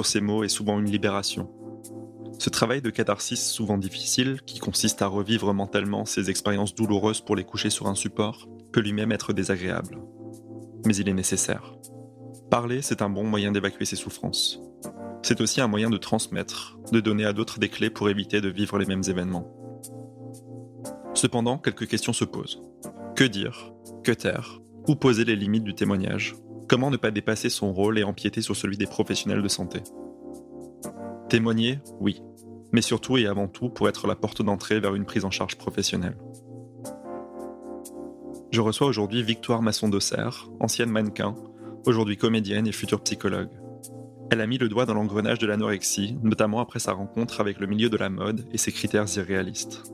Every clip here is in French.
Sur ces mots est souvent une libération. Ce travail de catharsis souvent difficile, qui consiste à revivre mentalement ces expériences douloureuses pour les coucher sur un support, peut lui-même être désagréable. Mais il est nécessaire. Parler, c'est un bon moyen d'évacuer ses souffrances. C'est aussi un moyen de transmettre, de donner à d'autres des clés pour éviter de vivre les mêmes événements. Cependant, quelques questions se posent. Que dire Que taire Où poser les limites du témoignage? Comment ne pas dépasser son rôle et empiéter sur celui des professionnels de santé? Témoigner, oui, mais surtout et avant tout pour être la porte d'entrée vers une prise en charge professionnelle. Je reçois aujourd'hui Victoire Masson-Dosser, ancienne mannequin, aujourd'hui comédienne et future psychologue. Elle a mis le doigt dans l'engrenage de l'anorexie, notamment après sa rencontre avec le milieu de la mode et ses critères irréalistes.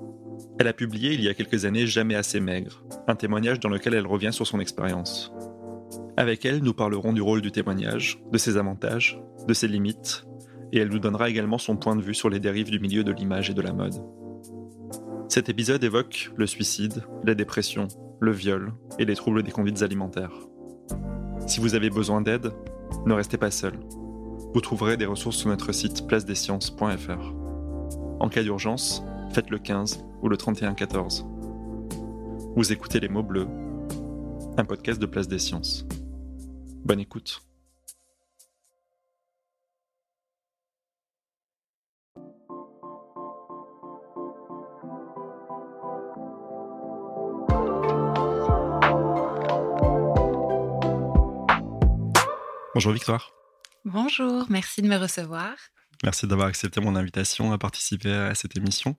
Elle a publié il y a quelques années Jamais assez maigre, un témoignage dans lequel elle revient sur son expérience. Avec elle, nous parlerons du rôle du témoignage, de ses avantages, de ses limites, et elle nous donnera également son point de vue sur les dérives du milieu de l'image et de la mode. Cet épisode évoque le suicide, la dépression, le viol et les troubles des conduites alimentaires. Si vous avez besoin d'aide, ne restez pas seul. Vous trouverez des ressources sur notre site placedesciences.fr. En cas d'urgence, faites le 15 ou le 3114. Vous écoutez Les mots bleus, un podcast de Place des Sciences. Bonne écoute. Bonjour Victoire. Bonjour, merci de me recevoir. Merci d'avoir accepté mon invitation à participer à cette émission.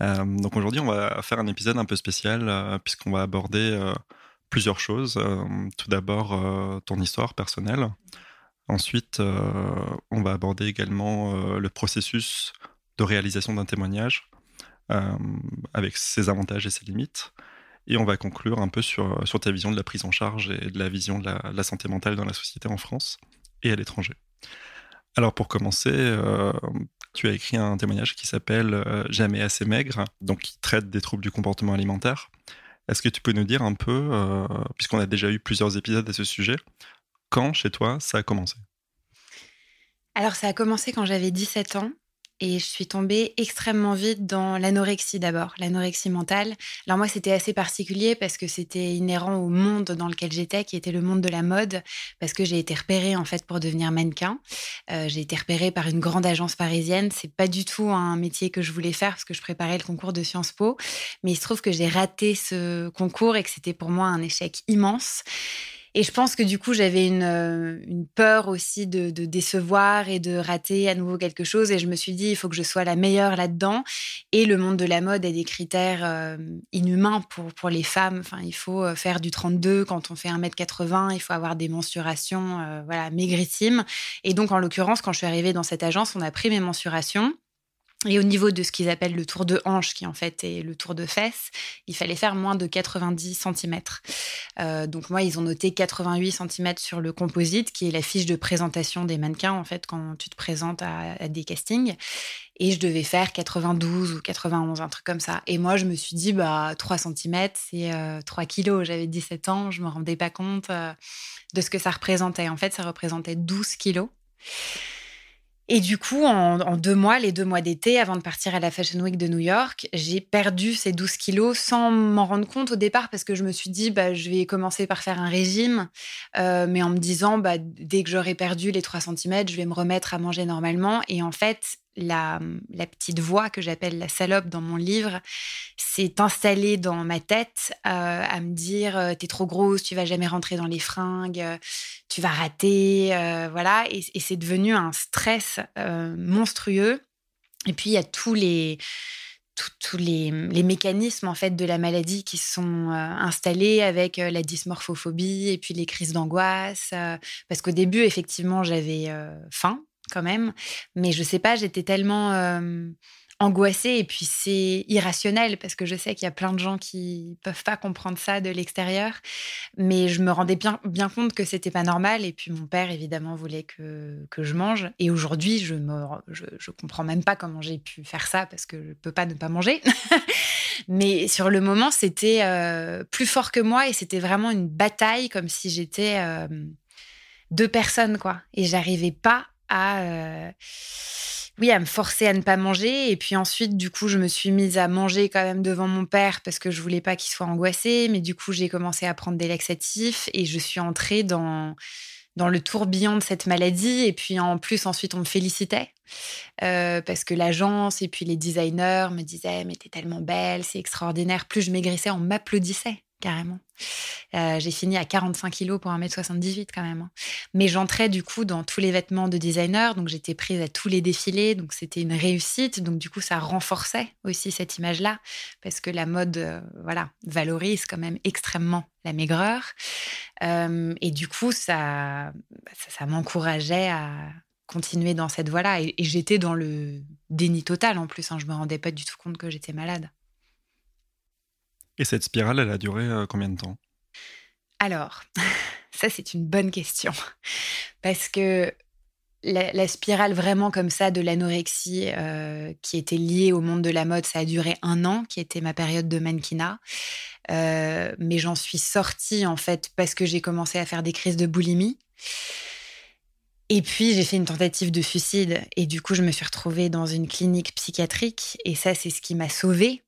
Euh, donc aujourd'hui, on va faire un épisode un peu spécial euh, puisqu'on va aborder euh, plusieurs choses. Euh, tout d'abord, euh, ton histoire personnelle. Ensuite, euh, on va aborder également le processus de réalisation d'un témoignage avec ses avantages et ses limites. Et on va conclure un peu sur, sur ta vision de la prise en charge et de la vision de la, santé mentale dans la société en France et à l'étranger. Alors pour commencer, tu as écrit un témoignage qui s'appelle Jamais assez maigre, donc qui traite des troubles du comportement alimentaire. Est-ce que tu peux nous dire un peu, euh, puisqu'on a déjà eu plusieurs épisodes à ce sujet, quand chez toi ça a commencé? Alors ça a commencé quand j'avais 17 ans. Et je suis tombée extrêmement vite dans l'anorexie d'abord, l'anorexie mentale. Alors moi, c'était assez particulier parce que c'était inhérent au monde dans lequel j'étais, qui était le monde de la mode, parce que j'ai été repérée en fait pour devenir mannequin. Euh, j'ai été repérée par une grande agence parisienne. C'est pas du tout un métier que je voulais faire parce que je préparais le concours de Sciences Po, mais il se trouve que j'ai raté ce concours et que c'était pour moi un échec immense. Et je pense que du coup, j'avais une, euh, peur aussi de, décevoir et de rater à nouveau quelque chose. Et je me suis dit, il faut que je sois la meilleure là-dedans. Et le monde de la mode a des critères euh, inhumains pour, pour les femmes. Enfin, il faut euh, faire du 32 quand on fait 1m80. Il faut avoir des mensurations euh, voilà, maigrissimes. Et donc, en l'occurrence, quand je suis arrivée dans cette agence, on a pris mes mensurations. Et au niveau de ce qu'ils appellent le tour de hanche, qui en fait est le tour de fesse, il fallait faire moins de 90 cm. Euh, donc moi, ils ont noté 88 cm sur le composite, qui est la fiche de présentation des mannequins, en fait, quand tu te présentes à, des castings. Et je devais faire 92 ou 91, un truc comme ça. Et moi, je me suis dit, bah, 3 cm, c'est euh, 3 kilos. J'avais 17 ans, je me rendais pas compte euh, de ce que ça représentait. En fait, ça représentait 12 kilos. Et du coup, en, deux mois, les deux mois d'été, avant de partir à la Fashion Week de New York, j'ai perdu ces 12 kilos sans m'en rendre compte au départ parce que je me suis dit, bah, je vais commencer par faire un régime, euh, mais en me disant, bah, dès que j'aurai perdu les 3 cm, je vais me remettre à manger normalement. Et en fait, la, petite voix que j'appelle la salope dans mon livre s'est installée dans ma tête euh, à me dire euh, t'es trop grosse, tu vas jamais rentrer dans les fringues, euh, tu vas rater, voilà. Et, et c'est devenu un stress monstrueux. Et puis il y a tous les tous les, les, mécanismes en fait de la maladie qui sont installés avec la dysmorphophobie et puis les crises d'angoisse parce qu'au début effectivement j'avais faim quand même. Mais je sais pas, j'étais tellement euh, angoissée et puis c'est irrationnel parce que je sais qu'il y a plein de gens qui peuvent pas comprendre ça de l'extérieur. Mais je me rendais bien, bien compte que c'était pas normal. Et puis mon père, évidemment, voulait que, que je mange. Et aujourd'hui, je me je, comprends même pas comment j'ai pu faire ça parce que je peux pas ne pas manger. Mais sur le moment, c'était euh, plus fort que moi et c'était vraiment une bataille comme si j'étais euh, deux personnes, quoi. Et j'arrivais pas à euh, oui, à me forcer à ne pas manger. Et puis ensuite, du coup, je me suis mise à manger quand même devant mon père parce que je voulais pas qu'il soit angoissé. Mais du coup, j'ai commencé à prendre des laxatifs et je suis entrée dans dans le tourbillon de cette maladie. Et puis en plus, ensuite, on me félicitait euh, parce que l'agence et puis les designers me disaient mais t'es tellement belle, c'est extraordinaire. Plus je maigrissais, on m'applaudissait carrément. Euh, j'ai fini à 45 kilos pour 1m78 quand même. Hein. Mais j'entrais du coup dans tous les vêtements de designer, donc j'étais prise à tous les défilés, donc c'était une réussite. Donc du coup, ça renforçait aussi cette image-là, parce que la mode, euh, voilà, valorise quand même extrêmement la maigreur. Euh, et du coup, ça, ça, m'encourageait à continuer dans cette voie-là. Et, j'étais dans le déni total en plus. Hein. Je me rendais pas du tout compte que j'étais malade. Et cette spirale, elle a duré euh, combien de temps? Alors, ça c'est une bonne question. Parce que la, spirale vraiment comme ça de l'anorexie euh, qui était liée au monde de la mode, ça a duré un an, qui était ma période de mannequinat. Euh, mais j'en suis sortie en fait parce que j'ai commencé à faire des crises de boulimie. Et puis j'ai fait une tentative de suicide et du coup je me suis retrouvée dans une clinique psychiatrique et ça c'est ce qui m'a sauvée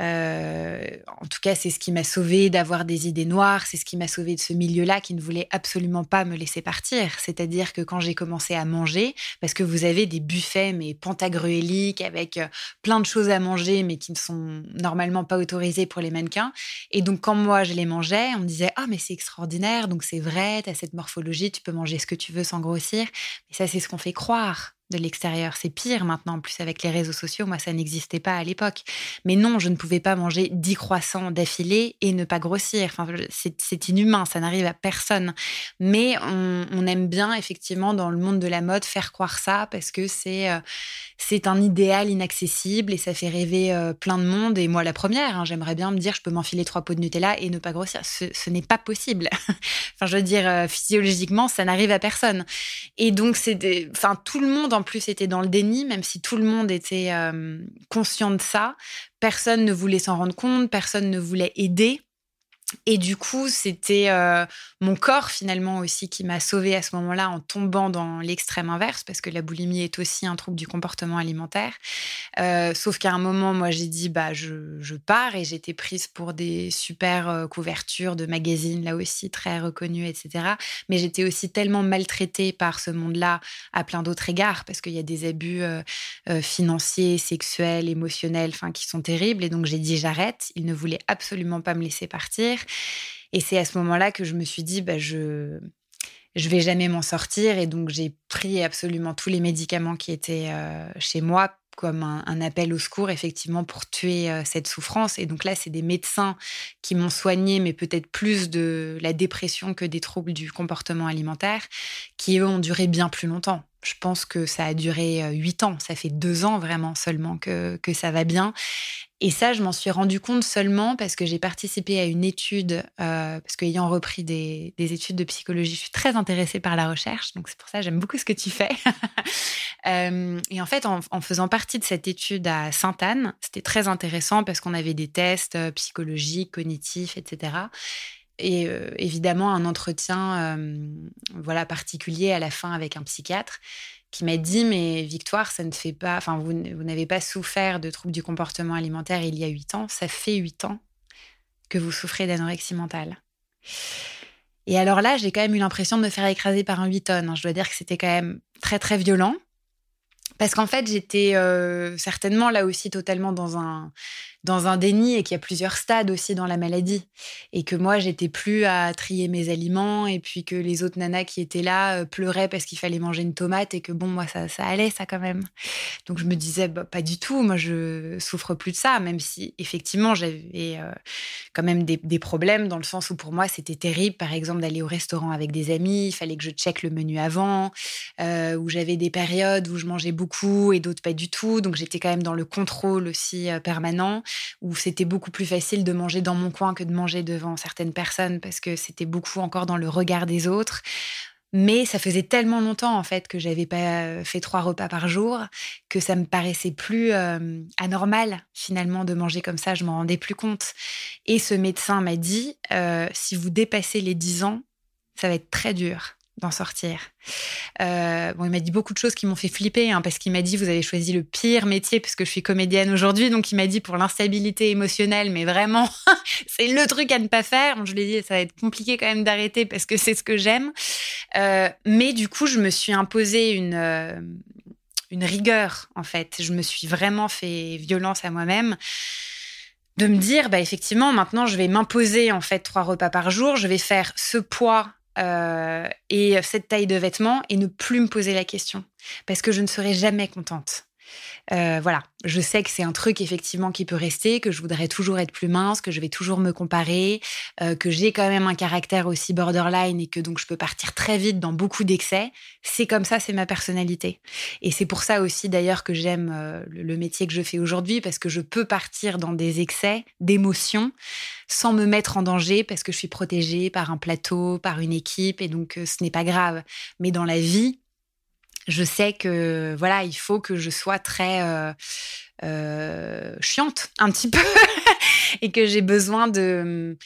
euh, en tout cas, c'est ce qui m'a sauvé d'avoir des idées noires, c'est ce qui m'a sauvé de ce milieu-là qui ne voulait absolument pas me laisser partir. C'est-à-dire que quand j'ai commencé à manger, parce que vous avez des buffets mais pentagruéliques avec euh, plein de choses à manger mais qui ne sont normalement pas autorisées pour les mannequins. Et donc quand moi je les mangeais, on me disait ah mais c'est extraordinaire, donc c'est vrai, tu as cette morphologie, tu peux manger ce que tu veux sans grossir. Mais ça c'est ce qu'on fait croire de l'extérieur. C'est pire maintenant, en plus avec les réseaux sociaux. Moi, ça n'existait pas à l'époque. Mais non, je ne pouvais pas manger 10 croissants d'affilée et ne pas grossir. C'est inhumain, ça n'arrive à personne. Mais on, aime bien, effectivement, dans le monde de la mode, faire croire ça parce que c'est euh, un idéal inaccessible et ça fait rêver euh, plein de monde. Et moi, la première, hein, j'aimerais bien me dire, je peux m'enfiler trois pots de Nutella et ne pas grossir. Ce, n'est pas possible. enfin, je veux dire, euh, physiologiquement, ça n'arrive à personne. Et donc, c'est, enfin, tout le monde en plus était dans le déni, même si tout le monde était euh, conscient de ça. Personne ne voulait s'en rendre compte, personne ne voulait aider. Et du coup, c'était euh, mon corps finalement aussi qui m'a sauvée à ce moment-là en tombant dans l'extrême inverse, parce que la boulimie est aussi un trouble du comportement alimentaire. Euh, sauf qu'à un moment, moi, j'ai dit, bah, je, pars et j'étais prise pour des super euh, couvertures de magazines, là aussi très reconnues, etc. Mais j'étais aussi tellement maltraitée par ce monde-là à plein d'autres égards, parce qu'il y a des abus financiers, sexuels, émotionnels, enfin, qui sont terribles. Et donc, j'ai dit, j'arrête. Il ne voulait absolument pas me laisser partir. Et c'est à ce moment-là que je me suis dit, bah, je je vais jamais m'en sortir. Et donc, j'ai pris absolument tous les médicaments qui étaient euh, chez moi comme un, appel au secours, effectivement, pour tuer euh, cette souffrance. Et donc là, c'est des médecins qui m'ont soigné, mais peut-être plus de la dépression que des troubles du comportement alimentaire, qui, eux, ont duré bien plus longtemps. Je pense que ça a duré euh, huit ans. Ça fait deux ans vraiment seulement que, que ça va bien. Et ça, je m'en suis rendu compte seulement parce que j'ai participé à une étude, euh, parce qu'ayant repris des, études de psychologie, je suis très intéressée par la recherche, donc c'est pour ça que j'aime beaucoup ce que tu fais. Euh, et en fait, en, faisant partie de cette étude à Sainte-Anne, c'était très intéressant parce qu'on avait des tests euh, psychologiques, cognitifs, etc. Et évidemment, un entretien voilà, particulier à la fin avec un psychiatre qui m'a dit mais Victoire, ça ne fait pas, enfin vous, n'avez pas souffert de troubles du comportement alimentaire il y a huit ans, ça fait huit ans que vous souffrez d'anorexie mentale. Et alors là, j'ai quand même eu l'impression de me faire écraser par un 8 tonnes. Hein. Je dois dire que c'était quand même très très violent Parce qu'en fait, j'étais euh, certainement là aussi totalement dans un, dans un déni et qu'il y a plusieurs stades aussi dans la maladie. Et que moi, j'étais plus à trier mes aliments et puis que les autres nanas qui étaient là euh, pleuraient parce qu'il fallait manger une tomate et que bon, moi, ça, ça allait, ça quand même. Donc je me disais, bah, pas du tout, moi, je souffre plus de ça, même si effectivement, j'avais euh, quand même des, des, problèmes dans le sens où pour moi, c'était terrible, par exemple, d'aller au restaurant avec des amis, il fallait que je check le menu avant, euh, où j'avais des périodes où je mangeais beaucoup et d'autres pas du tout. Donc j'étais quand même dans le contrôle aussi permanent où c'était beaucoup plus facile de manger dans mon coin que de manger devant certaines personnes parce que c'était beaucoup encore dans le regard des autres. Mais ça faisait tellement longtemps en fait que j'avais pas fait trois repas par jour que ça me paraissait plus euh, anormal finalement de manger comme ça. Je m'en rendais plus compte. Et ce médecin m'a dit euh, si vous dépassez les 10 ans, ça va être très dur d'en sortir. Euh, bon, il m'a dit beaucoup de choses qui m'ont fait flipper, hein, parce qu'il m'a dit vous avez choisi le pire métier puisque je suis comédienne aujourd'hui, donc il m'a dit pour l'instabilité émotionnelle, mais vraiment c'est le truc à ne pas faire. je lui ai dit ça va être compliqué quand même d'arrêter parce que c'est ce que j'aime. Euh, mais du coup, je me suis imposé une euh, une rigueur en fait. Je me suis vraiment fait violence à moi-même de me dire bah effectivement maintenant je vais m'imposer en fait trois repas par jour, je vais faire ce poids euh, et cette taille de vêtements et ne plus me poser la question parce que je ne serai jamais contente. Euh, voilà, je sais que c'est un truc effectivement qui peut rester, que je voudrais toujours être plus mince, que je vais toujours me comparer, euh, que j'ai quand même un caractère aussi borderline et que donc je peux partir très vite dans beaucoup d'excès. C'est comme ça, c'est ma personnalité. Et c'est pour ça aussi d'ailleurs que j'aime le métier que je fais aujourd'hui parce que je peux partir dans des excès d'émotions sans me mettre en danger parce que je suis protégée par un plateau, par une équipe et donc euh, ce n'est pas grave. Mais dans la vie, je sais que voilà, il faut que je sois très euh, euh, chiante un petit peu et que j'ai besoin de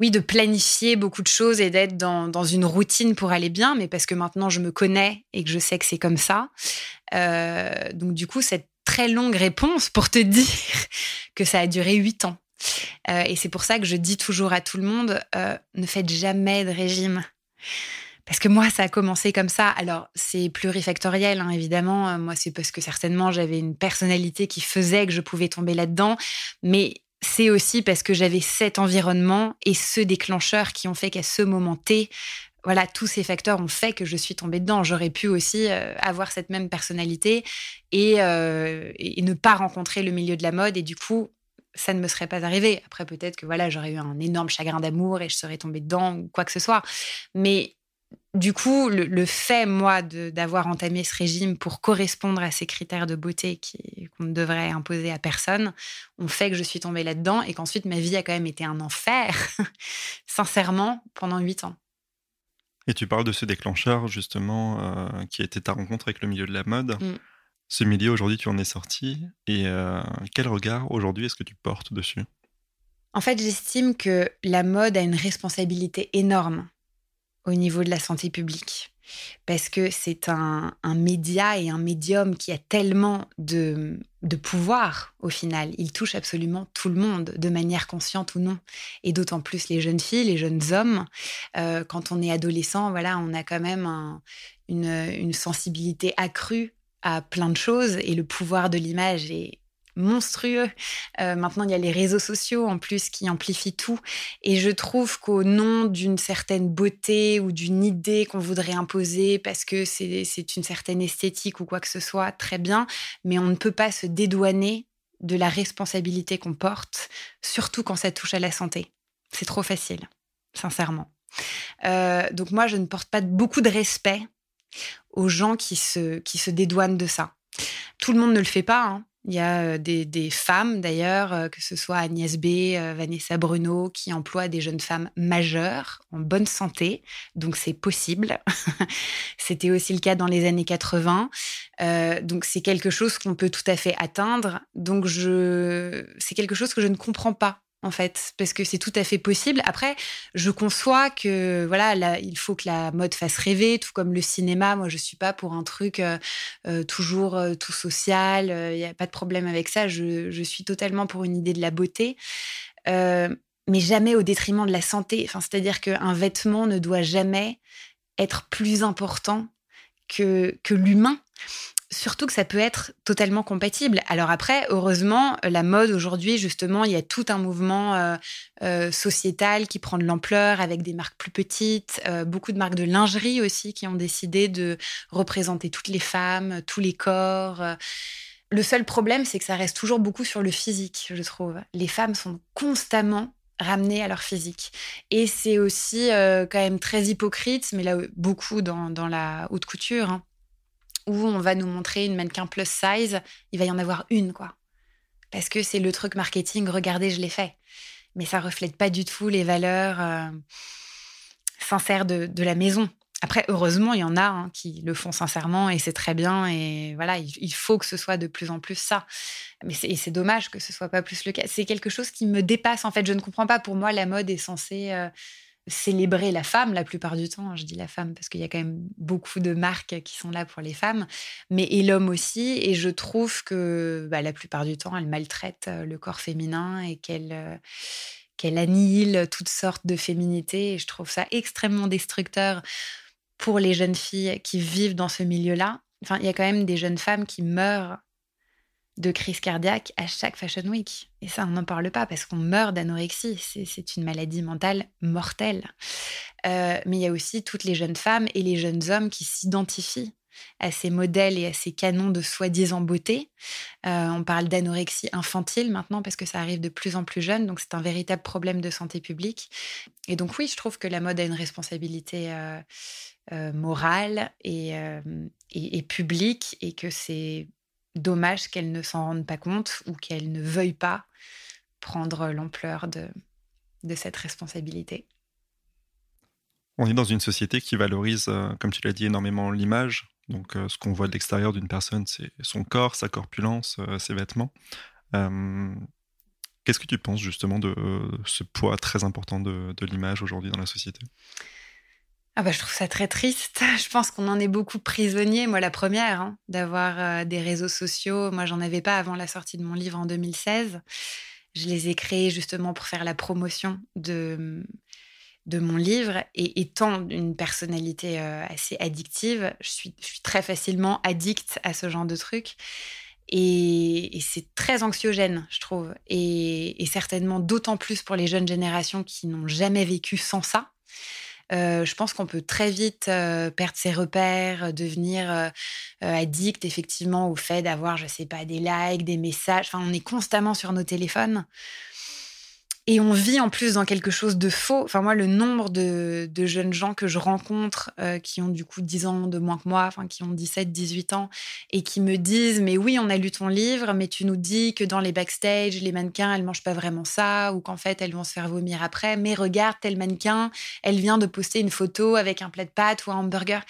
oui, de planifier beaucoup de choses et d'être dans, dans, une routine pour aller bien, mais parce que maintenant je me connais et que je sais que c'est comme ça. donc du coup, cette très longue réponse pour te dire que ça a duré huit ans. Euh, et c'est pour ça que je dis toujours à tout le monde, euh, ne faites jamais de régime. Parce que moi, ça a commencé comme ça. Alors, c'est plurifactoriel, hein, évidemment. Euh, moi, c'est parce que certainement, j'avais une personnalité qui faisait que je pouvais tomber là-dedans. Mais c'est aussi parce que j'avais cet environnement et ce déclencheur qui ont fait qu'à ce moment T, voilà, tous ces facteurs ont fait que je suis tombée dedans. J'aurais pu aussi avoir cette même personnalité et, et, ne pas rencontrer le milieu de la mode et du coup ça ne me serait pas arrivé. Après, peut-être que voilà, j'aurais eu un énorme chagrin d'amour et je serais tombée dedans ou quoi que ce soit. Mais du coup, le, fait, moi, d'avoir entamé ce régime pour correspondre à ces critères de beauté qu'on ne devrait imposer à personne, ont fait que je suis tombée là-dedans et qu'ensuite ma vie a quand même été un enfer, sincèrement, pendant huit ans. Et tu parles de ce déclencheur, justement, euh, qui a été ta rencontre avec le milieu de la mode. Mm. Ce milieu, aujourd'hui, tu en es sorti. Et euh, quel regard, aujourd'hui, est-ce que tu portes dessus? En fait, j'estime que la mode a une responsabilité énorme au niveau de la santé publique. Parce que c'est un, média et un médium qui a tellement de, pouvoir au final. Il touche absolument tout le monde, de manière consciente ou non. Et d'autant plus les jeunes filles, les jeunes hommes. Euh, quand on est adolescent, voilà, on a quand même une sensibilité accrue à plein de choses et le pouvoir de l'image est monstrueux. Euh, maintenant, il y a les réseaux sociaux en plus qui amplifient tout. Et je trouve qu'au nom d'une certaine beauté ou d'une idée qu'on voudrait imposer parce que c'est une certaine esthétique ou quoi que ce soit, très bien, mais on ne peut pas se dédouaner de la responsabilité qu'on porte, surtout quand ça touche à la santé. C'est trop facile, sincèrement. Euh, donc moi, je ne porte pas beaucoup de respect aux gens qui se, qui se dédouanent de ça. Tout le monde ne le fait pas. Hein. Il y a euh, des, femmes d'ailleurs, euh, que ce soit Agnès B, euh, Vanessa Bruno, qui emploient des jeunes femmes majeures, en bonne santé. Donc c'est possible. C'était aussi le cas dans les années 80. donc c'est quelque chose qu'on peut tout à fait atteindre. Donc je, c'est quelque chose que je ne comprends pas en fait, parce que c'est tout à fait possible. Après, je conçois que voilà, il faut que la mode fasse rêver, tout comme le cinéma. Moi, je suis pas pour un truc euh, euh, toujours euh, tout social. Il n'y a pas de problème avec ça. Je, suis totalement pour une idée de la beauté, mais jamais au détriment de la santé. C'est-à-dire qu'un vêtement ne doit jamais être plus important que l'humain. Surtout que ça peut être totalement compatible. Alors après, heureusement, la mode aujourd'hui, justement, il y a tout un mouvement euh, euh, sociétal qui prend de l'ampleur avec des marques plus petites, euh, beaucoup de marques de lingerie aussi qui ont décidé de représenter toutes les femmes, tous les corps. Le seul problème, c'est que ça reste toujours beaucoup sur le physique, je trouve. Les femmes sont constamment ramenées à leur physique. Et c'est aussi quand même très hypocrite, mais là, beaucoup dans, la haute couture. Hein où on va nous montrer une mannequin plus size, il va y en avoir une, quoi. Parce que c'est le truc marketing, regardez, je l'ai fait. Mais ça reflète pas du tout les valeurs euh, sincères de, la maison. Après, heureusement, il y en a hein, qui le font sincèrement et c'est très bien. Et voilà, il, faut que ce soit de plus en plus ça. Mais c'est dommage que ce soit pas plus le cas. C'est quelque chose qui me dépasse. En fait, je ne comprends pas. Pour moi, la mode est censée euh, célébrer la femme la plupart du temps. Je dis la femme parce qu'il y a quand même beaucoup de marques qui sont là pour les femmes, mais et l'homme aussi. Et je trouve que bah, la plupart du temps, elle maltraite euh, le corps féminin et qu'elle euh, qu'elle annihile toutes sortes de féminité. Et je trouve ça extrêmement destructeur pour les jeunes filles qui vivent dans ce milieu-là. Enfin, il y a quand même des jeunes femmes qui meurent de crise cardiaque à chaque Fashion Week. Et ça, on n'en parle pas parce qu'on meurt d'anorexie. C'est une maladie mentale mortelle. Euh, mais il y a aussi toutes les jeunes femmes et les jeunes hommes qui s'identifient à ces modèles et à ces canons de soi-disant beauté. Euh, on parle d'anorexie infantile maintenant parce que ça arrive de plus en plus jeune, donc c'est un véritable problème de santé publique. Et donc oui, je trouve que la mode a une responsabilité euh, morale et, et, publique et que c'est dommage qu'elle ne s'en rende pas compte ou qu'elle ne veuille pas prendre l'ampleur de, de cette responsabilité. On est dans une société qui valorise, euh, comme tu l'as dit, énormément l'image. Donc, euh, ce qu'on voit de l'extérieur d'une personne, c'est son corps, sa corpulence, euh, ses vêtements. Qu'est-ce que tu penses justement de ce poids très important de l'image aujourd'hui dans la société? Ah bah, je trouve ça très triste. Je pense qu'on en est beaucoup prisonniers, moi la première, hein, d'avoir euh, des réseaux sociaux. Moi, j'en avais pas avant la sortie de mon livre en 2016. Je les ai créés justement pour faire la promotion de, de mon livre. Et étant une personnalité euh, assez addictive, je suis, très facilement addict à ce genre de trucs. Et, c'est très anxiogène, je trouve. Et certainement d'autant plus pour les jeunes générations qui n'ont jamais vécu sans ça. Euh, je pense qu'on peut très vite euh, perdre ses repères, devenir euh, addict effectivement au fait d'avoir, je sais pas, des likes, des messages. Enfin, on est constamment sur nos téléphones. Et on vit en plus dans quelque chose de faux. Enfin, moi, le nombre de, jeunes gens que je rencontre euh, qui ont du coup 10 ans de moins que moi, enfin, qui ont 17, 18 ans, et qui me disent Mais oui, on a lu ton livre, mais tu nous dis que dans les backstage, les mannequins, elles mangent pas vraiment ça, ou qu'en fait, elles vont se faire vomir après. Mais regarde, tel mannequin, elle vient de poster une photo avec un plat de pâtes ou un hamburger.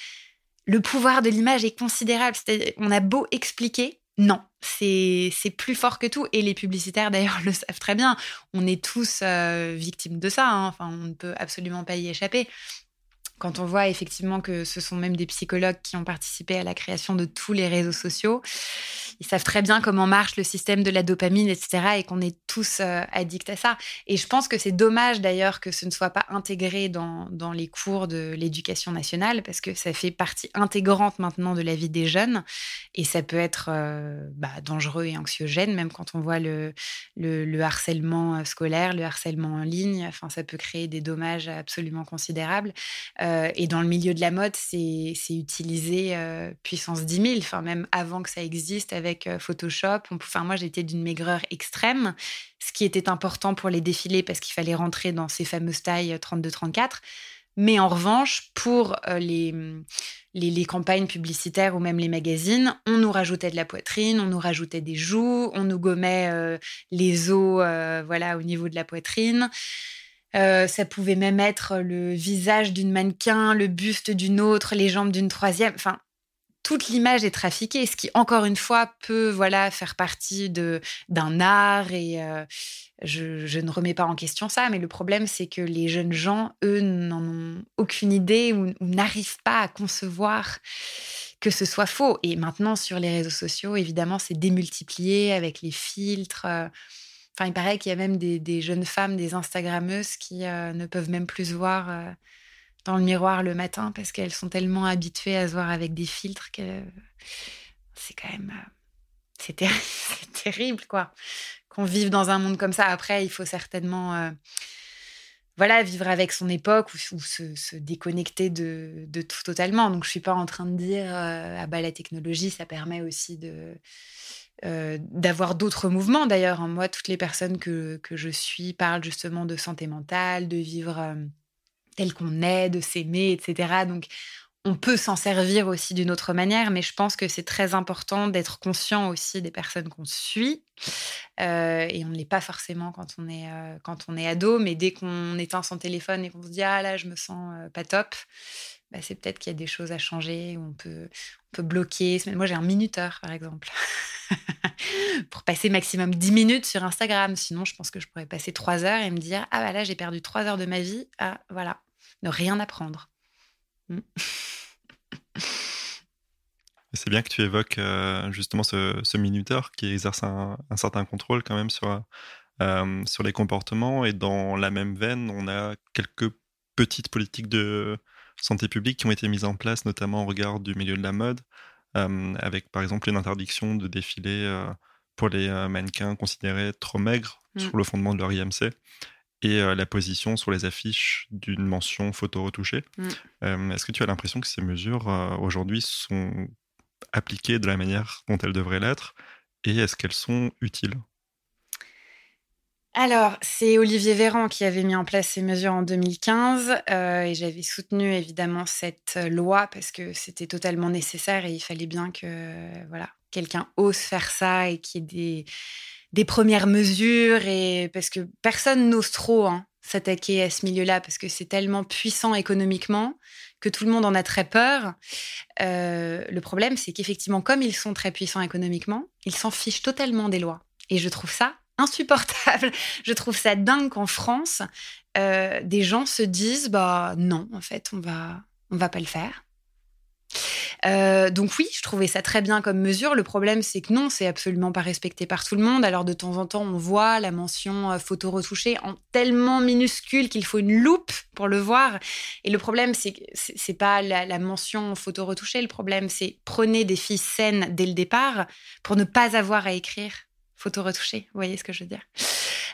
Le pouvoir de l'image est considérable. on a beau expliquer, non, c'est plus fort que tout. Et les publicitaires, d'ailleurs, le savent très bien. On est tous euh, victimes de ça. Hein. Enfin, on ne peut absolument pas y échapper. Quand on voit effectivement que ce sont même des psychologues qui ont participé à la création de tous les réseaux sociaux, ils savent très bien comment marche le système de la dopamine, etc. et qu'on est tous euh, addicts à ça. Et je pense que c'est dommage d'ailleurs que ce ne soit pas intégré dans, dans les cours de l'éducation nationale parce que ça fait partie intégrante maintenant de la vie des jeunes et ça peut être euh, bah, dangereux et anxiogène, même quand on voit le, le, harcèlement euh, scolaire, le harcèlement en ligne. Enfin, ça peut créer des dommages absolument considérables. Et dans le milieu de la mode, c'est utilisé puissance 10 000, enfin, même avant que ça existe avec euh, Photoshop. Enfin, moi, j'étais d'une maigreur extrême, ce qui était important pour les défilés parce qu'il fallait rentrer dans ces fameuses tailles 32-34. Euh, Mais en revanche, pour euh, les, les, campagnes publicitaires ou même les magazines, on nous rajoutait de la poitrine, on nous rajoutait des joues, on nous gommait les os voilà, au niveau de la poitrine. Ça pouvait même être le visage d'une mannequin, le buste d'une autre, les jambes d'une troisième. Enfin, toute l'image est trafiquée, ce qui encore une fois peut voilà faire partie de d'un art et euh, je, ne remets pas en question ça, mais le problème c'est que les jeunes gens, eux, n'en ont aucune idée ou, n'arrivent pas à concevoir que ce soit faux. Et maintenant sur les réseaux sociaux, évidemment, c'est démultiplié avec les filtres. Euh, enfin, il paraît qu'il y a même des, jeunes femmes, des Instagrammeuses qui euh, ne peuvent même plus se voir dans le miroir le matin parce qu'elles sont tellement habituées à se voir avec des filtres que c'est quand même. c'est terrible, quoi. Qu'on vive dans un monde comme ça. Après, il faut certainement voilà, vivre avec son époque ou, se, déconnecter de, tout totalement. Donc, je suis pas en train de dire, euh, ah bah, la technologie, ça permet aussi de euh, d'avoir d'autres mouvements. D'ailleurs, hein. moi, toutes les personnes que, je suis parlent justement de santé mentale, de vivre euh, tel qu'on est, de s'aimer, etc. Donc, on peut s'en servir aussi d'une autre manière, mais je pense que c'est très important d'être conscient aussi des personnes qu'on suit. Euh, et on ne l'est pas forcément quand on est, quand on est ado, mais dès qu'on éteint son téléphone et qu'on se dit Ah là, je me sens pas top, bah, c'est peut-être qu'il y a des choses à changer, on peut, on peut bloquer. Moi, j'ai un minuteur, par exemple, pour passer maximum 10 minutes sur Instagram. Sinon, je pense que je pourrais passer 3 heures et me dire Ah bah là, j'ai perdu 3 heures de ma vie. Ah voilà, ne rien apprendre. Hmm. C'est bien que tu évoques euh, justement ce, minuteur qui exerce un, certain contrôle quand même sur, euh, sur les comportements. Et dans la même veine, on a quelques petites politiques de santé publique qui ont été mises en place, notamment au regard du milieu de la mode, euh, avec par exemple une interdiction de défiler pour les mannequins considérés trop maigres mm. sur le fondement de leur IMC et euh, la position sur les affiches d'une mention photo retouchée. Mm. Euh, est-ce que tu as l'impression que ces mesures euh, aujourd'hui sont appliquées de la manière dont elles devraient l'être et est-ce qu'elles sont utiles? Alors, c'est Olivier Véran qui avait mis en place ces mesures en 2015 et j'avais soutenu évidemment cette loi parce que c'était totalement nécessaire et il fallait bien que voilà quelqu'un ose faire ça et qu'il y ait des, des premières mesures et parce que personne n'ose trop hein, s'attaquer à ce milieu-là parce que c'est tellement puissant économiquement que tout le monde en a très peur. Euh, le problème, c'est qu'effectivement, comme ils sont très puissants économiquement, ils s'en fichent totalement des lois. Et je trouve ça insupportable. Je trouve ça dingue qu'en France, euh, des gens se disent bah non, en fait, on va on va pas le faire. Euh, donc oui, je trouvais ça très bien comme mesure. Le problème, c'est que non, c'est absolument pas respecté par tout le monde. Alors de temps en temps, on voit la mention euh, photo retouchée en tellement minuscule qu'il faut une loupe pour le voir. Et le problème, c'est c'est pas la, la, mention photo retouchée. Le problème, c'est prenez des filles saines dès le départ pour ne pas avoir à écrire photo retouchée. Vous voyez ce que je veux dire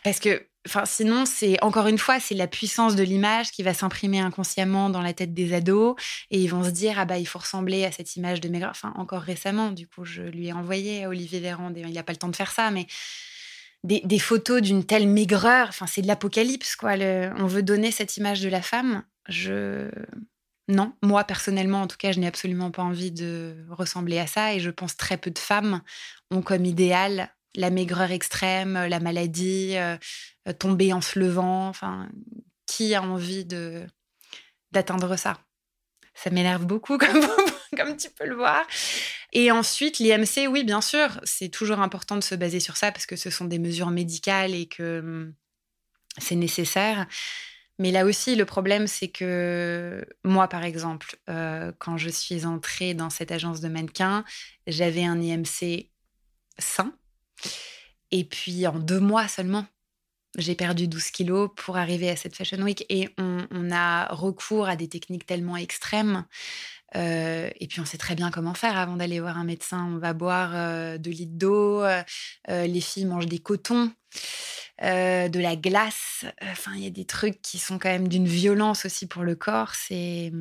Parce que Enfin, sinon, c'est encore une fois, c'est la puissance de l'image qui va s'imprimer inconsciemment dans la tête des ados et ils vont se dire ah bah il faut ressembler à cette image de maigre. Enfin, encore récemment, du coup, je lui ai envoyé à Olivier Véran, il n'a pas le temps de faire ça, mais des, photos d'une telle maigreur. Enfin, c'est de l'apocalypse quoi. on veut donner cette image de la femme. Je non, moi personnellement, en tout cas, je n'ai absolument pas envie de ressembler à ça et je pense très peu de femmes ont comme idéal la maigreur extrême, la maladie, euh, euh, tomber en se levant. Enfin, qui a envie de d'atteindre ça? Ça m'énerve beaucoup, comme, tu peux le voir. Et ensuite, l'IMC, oui, bien sûr, c'est toujours important de se baser sur ça parce que ce sont des mesures médicales et que hum, c'est nécessaire. Mais là aussi, le problème, c'est que moi, par exemple, euh, quand je suis entrée dans cette agence de mannequins, j'avais un IMC sain. Et puis, en deux mois seulement, j'ai perdu 12 kilos pour arriver à cette Fashion Week et on, a recours à des techniques tellement extrêmes. Euh, et puis on sait très bien comment faire avant d'aller voir un médecin. On va boire euh, litres d'eau, euh, les filles mangent des cotons, de la glace. Enfin, il y a des trucs qui sont quand même d'une violence aussi pour le corps. C'est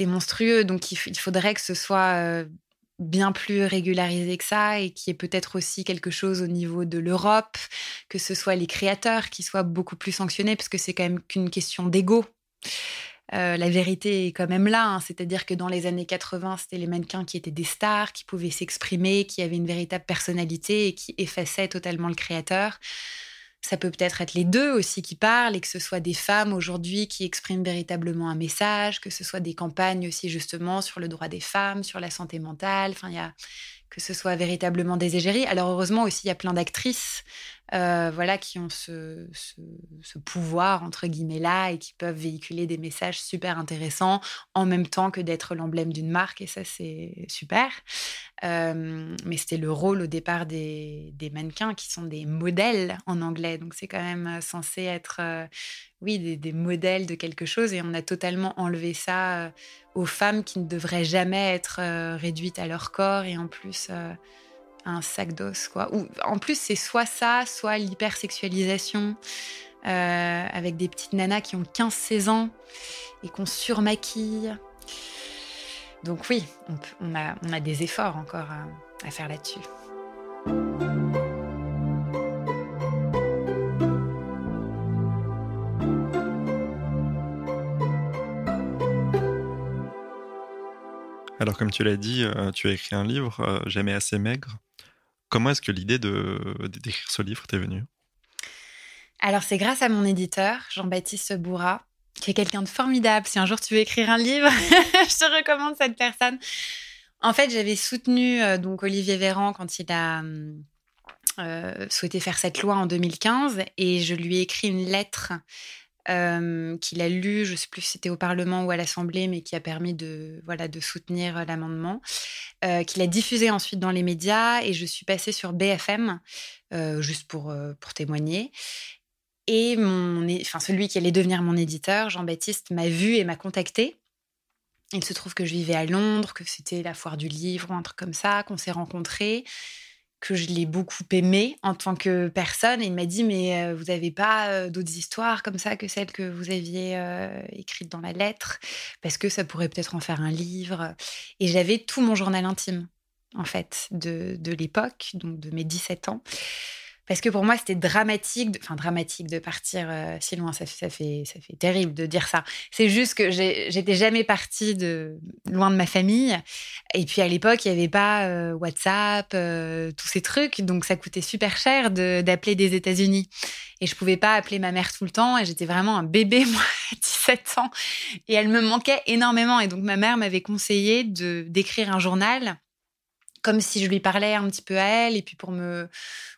monstrueux. Donc il, faudrait que ce soit bien plus régularisé que ça et qui est peut-être aussi quelque chose au niveau de l'Europe, que ce soit les créateurs qui soient beaucoup plus sanctionnés, parce que c'est quand même qu'une question d'ego. Euh, la vérité est quand même là, hein. c'est-à-dire que dans les années 80, c'était les mannequins qui étaient des stars, qui pouvaient s'exprimer, qui avaient une véritable personnalité et qui effaçaient totalement le créateur. Ça peut peut-être être les deux aussi qui parlent et que ce soit des femmes aujourd'hui qui expriment véritablement un message, que ce soit des campagnes aussi justement sur le droit des femmes, sur la santé mentale. Enfin, il y a que ce soit véritablement des égéries. Alors heureusement aussi, il y a plein d'actrices euh, voilà, qui ont ce, ce, pouvoir, entre guillemets, là, et qui peuvent véhiculer des messages super intéressants en même temps que d'être l'emblème d'une marque, et ça, c'est super. Euh, mais c'était le rôle au départ des, des, mannequins qui sont des modèles en anglais, donc c'est quand même censé être, oui, des, des, modèles de quelque chose, et on a totalement enlevé ça aux femmes qui ne devraient jamais être réduites à leur corps, et en plus un sac d'os, quoi. En plus, c'est soit ça, soit l'hypersexualisation, euh, avec des petites nanas qui ont 15-16 ans et qu'on surmaquille. Donc oui, on, a, des efforts encore à, faire là-dessus. Alors comme tu l'as dit, euh, tu as écrit un livre, euh, Jamais assez maigre. Comment est-ce que l'idée de, d'écrire ce livre t'est venue? Alors, c'est grâce à mon éditeur, Jean-Baptiste Bourra, qui est quelqu'un de formidable. Si un jour tu veux écrire un livre, je te recommande cette personne. En fait, j'avais soutenu euh, donc Olivier Véran quand il a euh, souhaité faire cette loi en 2015 et je lui ai écrit une lettre qu'il a lu, je ne sais plus si c'était au Parlement ou à l'Assemblée, mais qui a permis de, voilà, de soutenir l'amendement, qu'il a diffusé ensuite dans les médias et je suis passée sur BFM, juste pour, pour témoigner. Et mon, enfin, celui qui allait devenir mon éditeur, Jean-Baptiste, m'a vu et m'a contacté. Il se trouve que je vivais à Londres, que c'était la foire du livre ou un truc comme ça, qu'on s'est rencontrés que je l'ai beaucoup aimé en tant que personne. Et il m'a dit, mais euh, vous n'avez pas euh, d'autres histoires comme ça que celles que vous aviez euh, écrites dans la lettre, parce que ça pourrait peut-être en faire un livre. Et j'avais tout mon journal intime, en fait, de, de l'époque, donc de mes 17 ans. Parce que pour moi, c'était dramatique, enfin dramatique de partir euh, si loin. Ça, ça, fait, ça fait terrible de dire ça. C'est juste que j'étais jamais partie de loin de ma famille. Et puis à l'époque, il n'y avait pas euh, WhatsApp, euh, tous ces trucs. Donc ça coûtait super cher d'appeler des États-Unis. Et je pouvais pas appeler ma mère tout le temps. Et j'étais vraiment un bébé, moi, à 17 ans. Et elle me manquait énormément. Et donc ma mère m'avait conseillé de d'écrire un journal comme si je lui parlais un petit peu à elle et puis pour me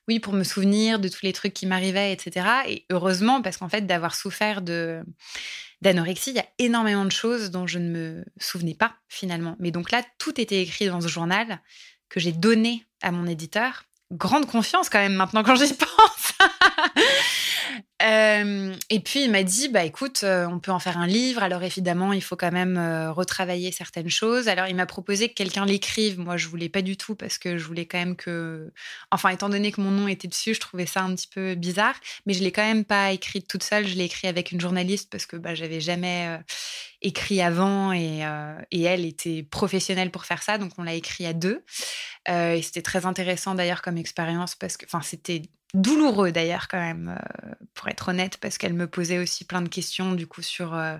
oui pour me souvenir de tous les trucs qui m'arrivaient etc et heureusement parce qu'en fait d'avoir souffert de d'anorexie il y a énormément de choses dont je ne me souvenais pas finalement. Mais donc là tout était écrit dans ce journal que j'ai donné à mon éditeur. Grande confiance quand même maintenant quand j'y pense Euh, et puis il m'a dit bah écoute, euh, on peut en faire un livre. Alors évidemment, il faut quand même euh, retravailler certaines choses. Alors il m'a proposé que quelqu'un l'écrive. Moi, je voulais pas du tout parce que je voulais quand même que, enfin étant donné que mon nom était dessus, je trouvais ça un petit peu bizarre. Mais je l'ai quand même pas écrit toute seule. Je l'ai écrit avec une journaliste parce que bah j'avais jamais écrit avant et, et, elle était professionnelle pour faire ça. Donc on l'a écrit à deux. et c'était très intéressant d'ailleurs comme expérience parce que, enfin c'était douloureux d'ailleurs quand même, euh, être honnête, parce qu'elle me posait aussi plein de questions du coup sur euh,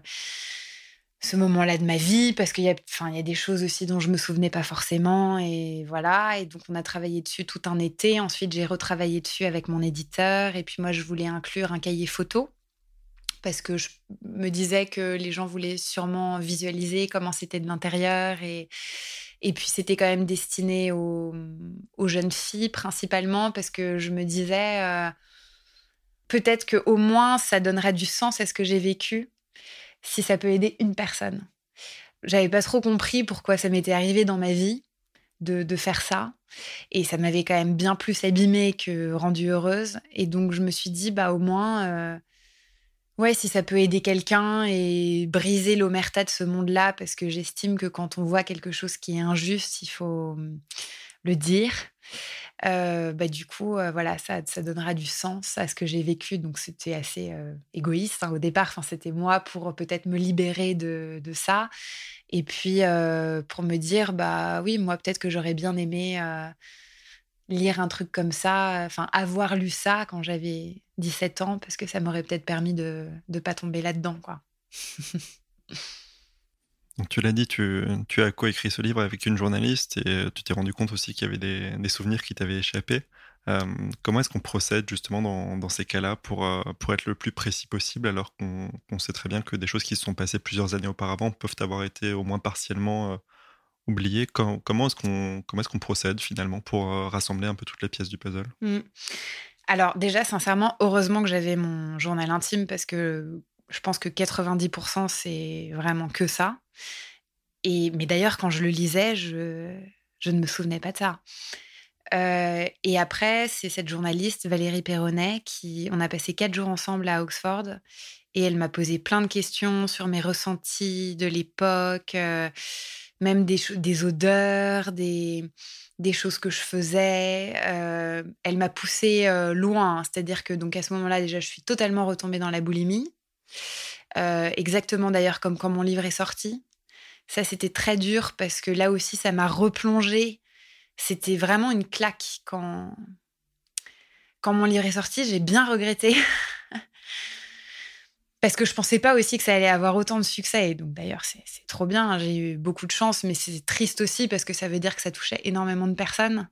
ce moment-là de ma vie, parce qu'il y a, y a des choses aussi dont je me souvenais pas forcément, et voilà. Et donc on a travaillé dessus tout un été. Ensuite j'ai retravaillé dessus avec mon éditeur, et puis moi je voulais inclure un cahier photo parce que je me disais que les gens voulaient sûrement visualiser comment c'était de l'intérieur et et puis c'était quand même destiné aux, jeunes filles principalement parce que je me disais euh, peut-être que au moins ça donnera du sens à ce que j'ai vécu si ça peut aider une personne. J'avais pas trop compris pourquoi ça m'était arrivé dans ma vie de, faire ça. Et ça m'avait quand même bien plus abîmée que rendue heureuse. Et donc je me suis dit, bah au moins, euh, Ouais, si ça peut aider quelqu'un et briser l'omerta de ce monde-là, parce que j'estime que quand on voit quelque chose qui est injuste, il faut hum, le dire. Euh, bah, du coup, euh, voilà, ça, ça donnera du sens à ce que j'ai vécu. Donc, c'était assez euh, égoïste hein, au départ. Enfin, c'était moi pour peut-être me libérer de, de, ça. Et puis, pour me dire, bah oui, moi, peut-être que j'aurais bien aimé lire un truc comme ça, enfin avoir lu ça quand j'avais 17 ans, parce que ça m'aurait peut-être permis de ne pas tomber là-dedans. quoi. Tu l'as dit, tu, tu as coécrit ce livre avec une journaliste et tu t'es rendu compte aussi qu'il y avait des, souvenirs qui t'avaient échappé. Euh, comment est-ce qu'on procède justement dans, ces cas-là pour, euh, pour être le plus précis possible alors qu'on sait très bien que des choses qui se sont passées plusieurs années auparavant peuvent avoir été au moins partiellement euh, oublié. comment est-ce qu'on procède finalement pour euh, rassembler un peu toutes les pièces du puzzle? Mmh. Alors déjà, sincèrement, heureusement que j'avais mon journal intime parce que je pense que 90% c'est vraiment que ça. Et mais d'ailleurs, quand je le lisais, je, ne me souvenais pas de ça. Euh, et après, c'est cette journaliste Valérie Perronnet qui, on a passé quatre jours ensemble à Oxford et elle m'a posé plein de questions sur mes ressentis de l'époque, euh, même des, odeurs, des, choses que je faisais. Euh, elle m'a poussé loin, c'est-à-dire que donc à ce moment-là déjà, je suis totalement retombée dans la boulimie, exactement d'ailleurs comme quand mon livre est sorti. Ça, c'était très dur parce que là aussi, ça m'a replongé c'était vraiment une claque quand, quand mon livre est sorti. J'ai bien regretté. Parce que je pensais pas aussi que ça allait avoir autant de succès. Et donc d'ailleurs, c'est trop bien. J'ai eu beaucoup de chance, mais c'est triste aussi parce que ça veut dire que ça touchait énormément de personnes.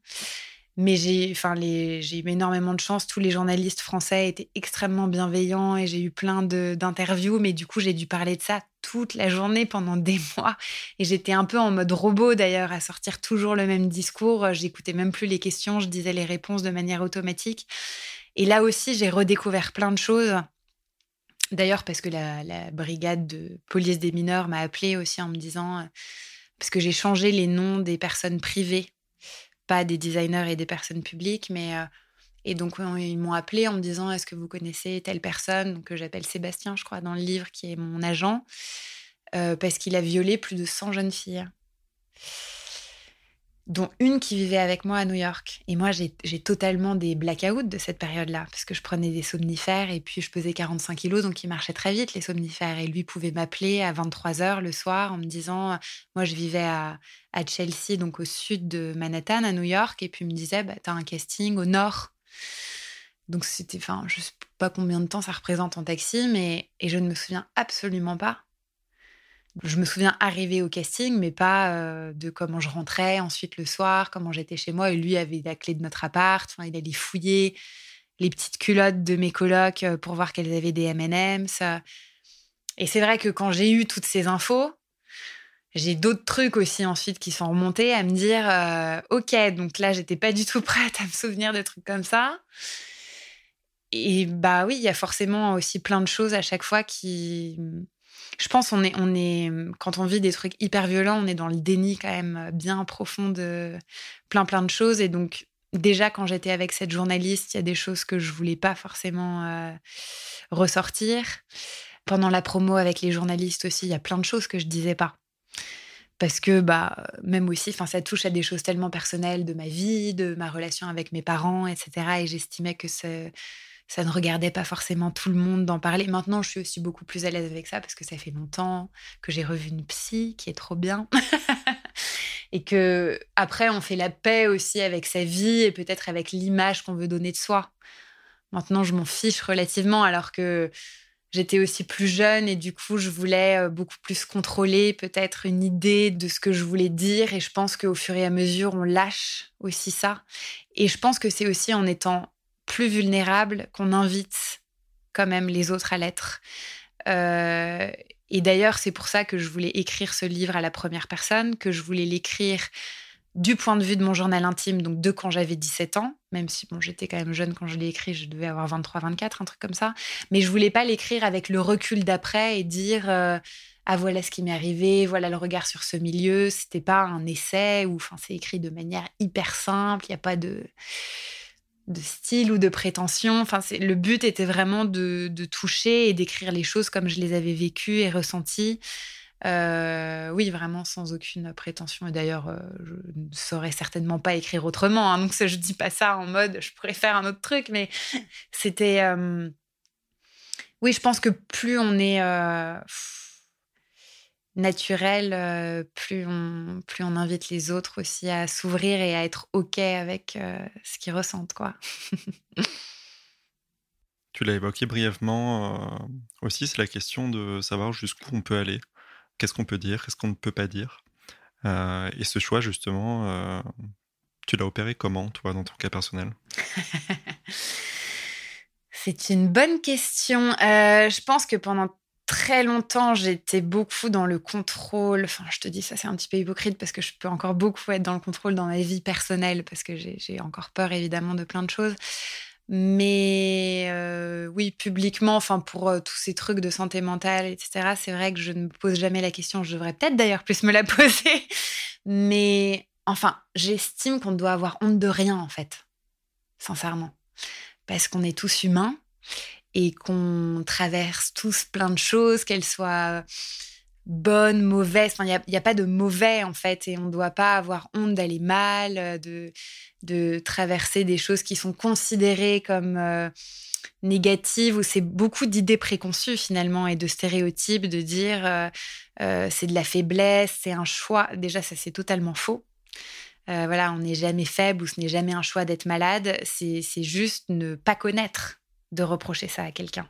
Mais j'ai, enfin, j'ai eu énormément de chance. Tous les journalistes français étaient extrêmement bienveillants et j'ai eu plein d'interviews. Mais du coup, j'ai dû parler de ça toute la journée pendant des mois. Et j'étais un peu en mode robot d'ailleurs, à sortir toujours le même discours. J'écoutais même plus les questions, je disais les réponses de manière automatique. Et là aussi, j'ai redécouvert plein de choses. D'ailleurs, parce que la, la, brigade de police des mineurs m'a appelé aussi en me disant, parce que j'ai changé les noms des personnes privées pas des designers et des personnes publiques, mais euh, et donc ils m'ont appelé en me disant est-ce que vous connaissez telle personne? Que j'appelle Sébastien, je crois, dans le livre, qui est mon agent, euh, parce qu'il a violé plus de 100 jeunes filles dont une qui vivait avec moi à New York. Et moi, j'ai totalement des blackouts de cette période-là, parce que je prenais des somnifères et puis je pesais 45 kilos, donc ils marchaient très vite, les somnifères. Et lui pouvait m'appeler à 23 heures le soir en me disant, moi je vivais à, Chelsea, donc au sud de Manhattan, à New York, et puis il me disait, bah, t'as un casting au nord. Donc c'était, enfin, je sais pas combien de temps ça représente en taxi, mais et je ne me souviens absolument pas je me souviens arriver au casting, mais pas euh, de comment je rentrais ensuite le soir, comment j'étais chez moi. Et lui avait la clé de notre appart. Enfin, il allait fouiller les petites culottes de mes colocs euh, pour voir qu'elles avaient des M&M's. Et c'est vrai que quand j'ai eu toutes ces infos, j'ai d'autres trucs aussi ensuite qui sont remontés à me dire euh, ok donc là j'étais pas du tout prête à me souvenir de trucs comme ça et bah oui il y a forcément aussi plein de choses à chaque fois qui je pense on est on est quand on vit des trucs hyper violents, on est dans le déni quand même bien profond de plein plein de choses et donc déjà quand j'étais avec cette journaliste, il y a des choses que je voulais pas forcément euh, ressortir. Pendant la promo avec les journalistes aussi, il y a plein de choses que je disais pas. Parce que bah même aussi, enfin ça touche à des choses tellement personnelles de ma vie, de ma relation avec mes parents, etc. Et j'estimais que ça ne regardait pas forcément tout le monde d'en parler. Maintenant, je suis aussi beaucoup plus à l'aise avec ça parce que ça fait longtemps que j'ai revu une psy qui est trop bien. et que après, on fait la paix aussi avec sa vie et peut-être avec l'image qu'on veut donner de soi. Maintenant, je m'en fiche relativement alors que j'étais aussi plus jeune et du coup, je voulais euh, beaucoup plus contrôler peut-être une idée de ce que je voulais dire. Et je pense qu'au fur et à mesure, on lâche aussi ça. Et je pense que c'est aussi en étant plus vulnérable qu'on invite quand même les autres à l'être. Euh, et d'ailleurs, c'est pour ça que je voulais écrire ce livre à la première personne, que je voulais l'écrire du point de vue de mon journal intime, donc de quand j'avais 17 ans, même si bon, j'étais quand même jeune quand je l'ai écrit, je devais avoir 23, 24, un truc comme ça. Mais je voulais pas l'écrire avec le recul d'après et dire euh, ah voilà ce qui m'est arrivé, voilà le regard sur ce milieu. C'était pas un essai ou enfin c'est écrit de manière hyper simple, il n'y a pas de de style ou de prétention. Le but était vraiment de, toucher et d'écrire les choses comme je les avais vécues et ressenties. Euh, oui, vraiment sans aucune prétention. Et d'ailleurs, euh, je ne saurais certainement pas écrire autrement. Hein. donc, je dis pas ça en mode je pourrais faire un autre truc, mais c'était. Euh, oui, je pense que plus on est naturel, plus, on, plus on invite les autres aussi à s'ouvrir et à être OK avec ce qu'ils ressentent. Quoi. tu l'as évoqué brièvement aussi, c'est la question de savoir jusqu'où on peut aller, qu'est-ce qu'on peut dire, qu'est-ce qu'on ne peut pas dire. et ce choix, justement, tu l'as opéré comment, toi, dans ton cas personnel? C'est une bonne question. je pense que pendant très longtemps, j'étais beaucoup dans le contrôle. Enfin, je te dis, ça c'est un petit peu hypocrite parce que je peux encore beaucoup être dans le contrôle dans ma vie personnelle parce que j'ai encore peur évidemment de plein de choses. Mais euh, oui, publiquement, enfin pour euh, tous ces trucs de santé mentale, etc., c'est vrai que je ne me pose jamais la question. Je devrais peut-être d'ailleurs plus me la poser. Mais enfin, j'estime qu'on doit avoir honte de rien, en fait. Sincèrement. Parce qu'on est tous humains et qu'on traverse tous plein de choses, qu'elles soient bonnes, mauvaises. Enfin, il n'y a, pas de mauvais, en fait. Et on ne doit pas avoir honte d'aller mal, de de traverser des choses qui sont considérées comme euh, négatives, où c'est beaucoup d'idées préconçues finalement et de stéréotypes, de dire euh, euh, c'est de la faiblesse, c'est un choix. Déjà, ça c'est totalement faux. voilà, on n'est jamais faible ou ce n'est jamais un choix d'être malade, c'est juste ne pas connaître de reprocher ça à quelqu'un.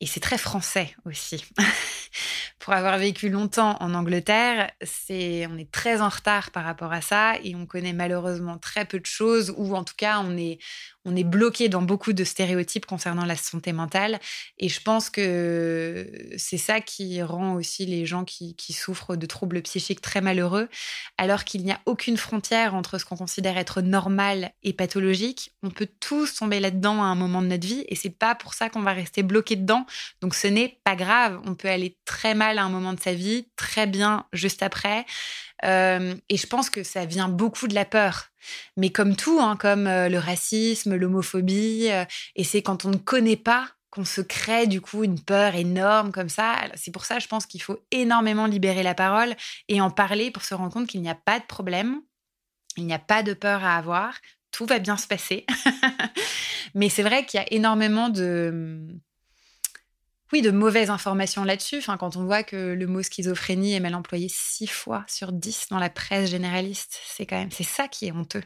Et c'est très français aussi. Pour avoir vécu longtemps en Angleterre, c'est on est très en retard par rapport à ça et on connaît malheureusement très peu de choses ou en tout cas on est on est bloqué dans beaucoup de stéréotypes concernant la santé mentale. Et je pense que c'est ça qui rend aussi les gens qui, souffrent de troubles psychiques très malheureux, alors qu'il n'y a aucune frontière entre ce qu'on considère être normal et pathologique. On peut tous tomber là-dedans à un moment de notre vie, et c'est pas pour ça qu'on va rester bloqué dedans. Donc ce n'est pas grave. On peut aller très mal à un moment de sa vie, très bien juste après. Euh, et je pense que ça vient beaucoup de la peur. Mais comme tout, hein, comme euh, le racisme, l'homophobie, euh, et c'est quand on ne connaît pas qu'on se crée du coup une peur énorme comme ça. C'est pour ça, je pense qu'il faut énormément libérer la parole et en parler pour se rendre compte qu'il n'y a pas de problème, il n'y a pas de peur à avoir, tout va bien se passer. Mais c'est vrai qu'il y a énormément de oui, de mauvaises informations là-dessus. Quand on voit que le mot schizophrénie est mal employé six fois sur dix dans la presse généraliste, c'est quand même ça qui est honteux.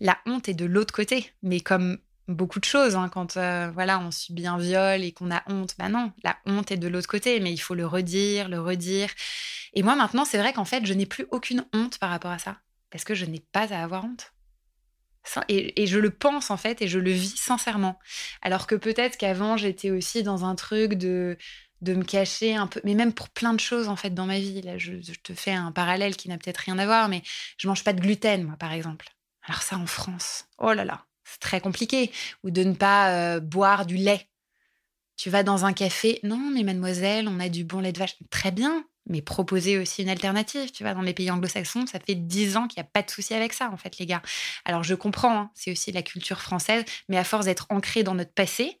La honte est de l'autre côté, mais comme beaucoup de choses, hein, quand euh, voilà, on subit un viol et qu'on a honte, ben non, la honte est de l'autre côté, mais il faut le redire, le redire. Et moi maintenant, c'est vrai qu'en fait, je n'ai plus aucune honte par rapport à ça, parce que je n'ai pas à avoir honte. Et, je le pense en fait et je le vis sincèrement. Alors que peut-être qu'avant j'étais aussi dans un truc de de me cacher un peu, mais même pour plein de choses en fait dans ma vie. Là, je, te fais un parallèle qui n'a peut-être rien à voir, mais je mange pas de gluten moi par exemple. Alors ça en France, oh là là, c'est très compliqué. Ou de ne pas euh, boire du lait. Tu vas dans un café, non mais mademoiselle, on a du bon lait de vache. Très bien, mais proposer aussi une alternative. Tu vois, dans les pays anglo-saxons, ça fait dix ans qu'il n'y a pas de souci avec ça, en fait, les gars. Alors, je comprends, hein, c'est aussi la culture française, mais à force d'être ancré dans notre passé,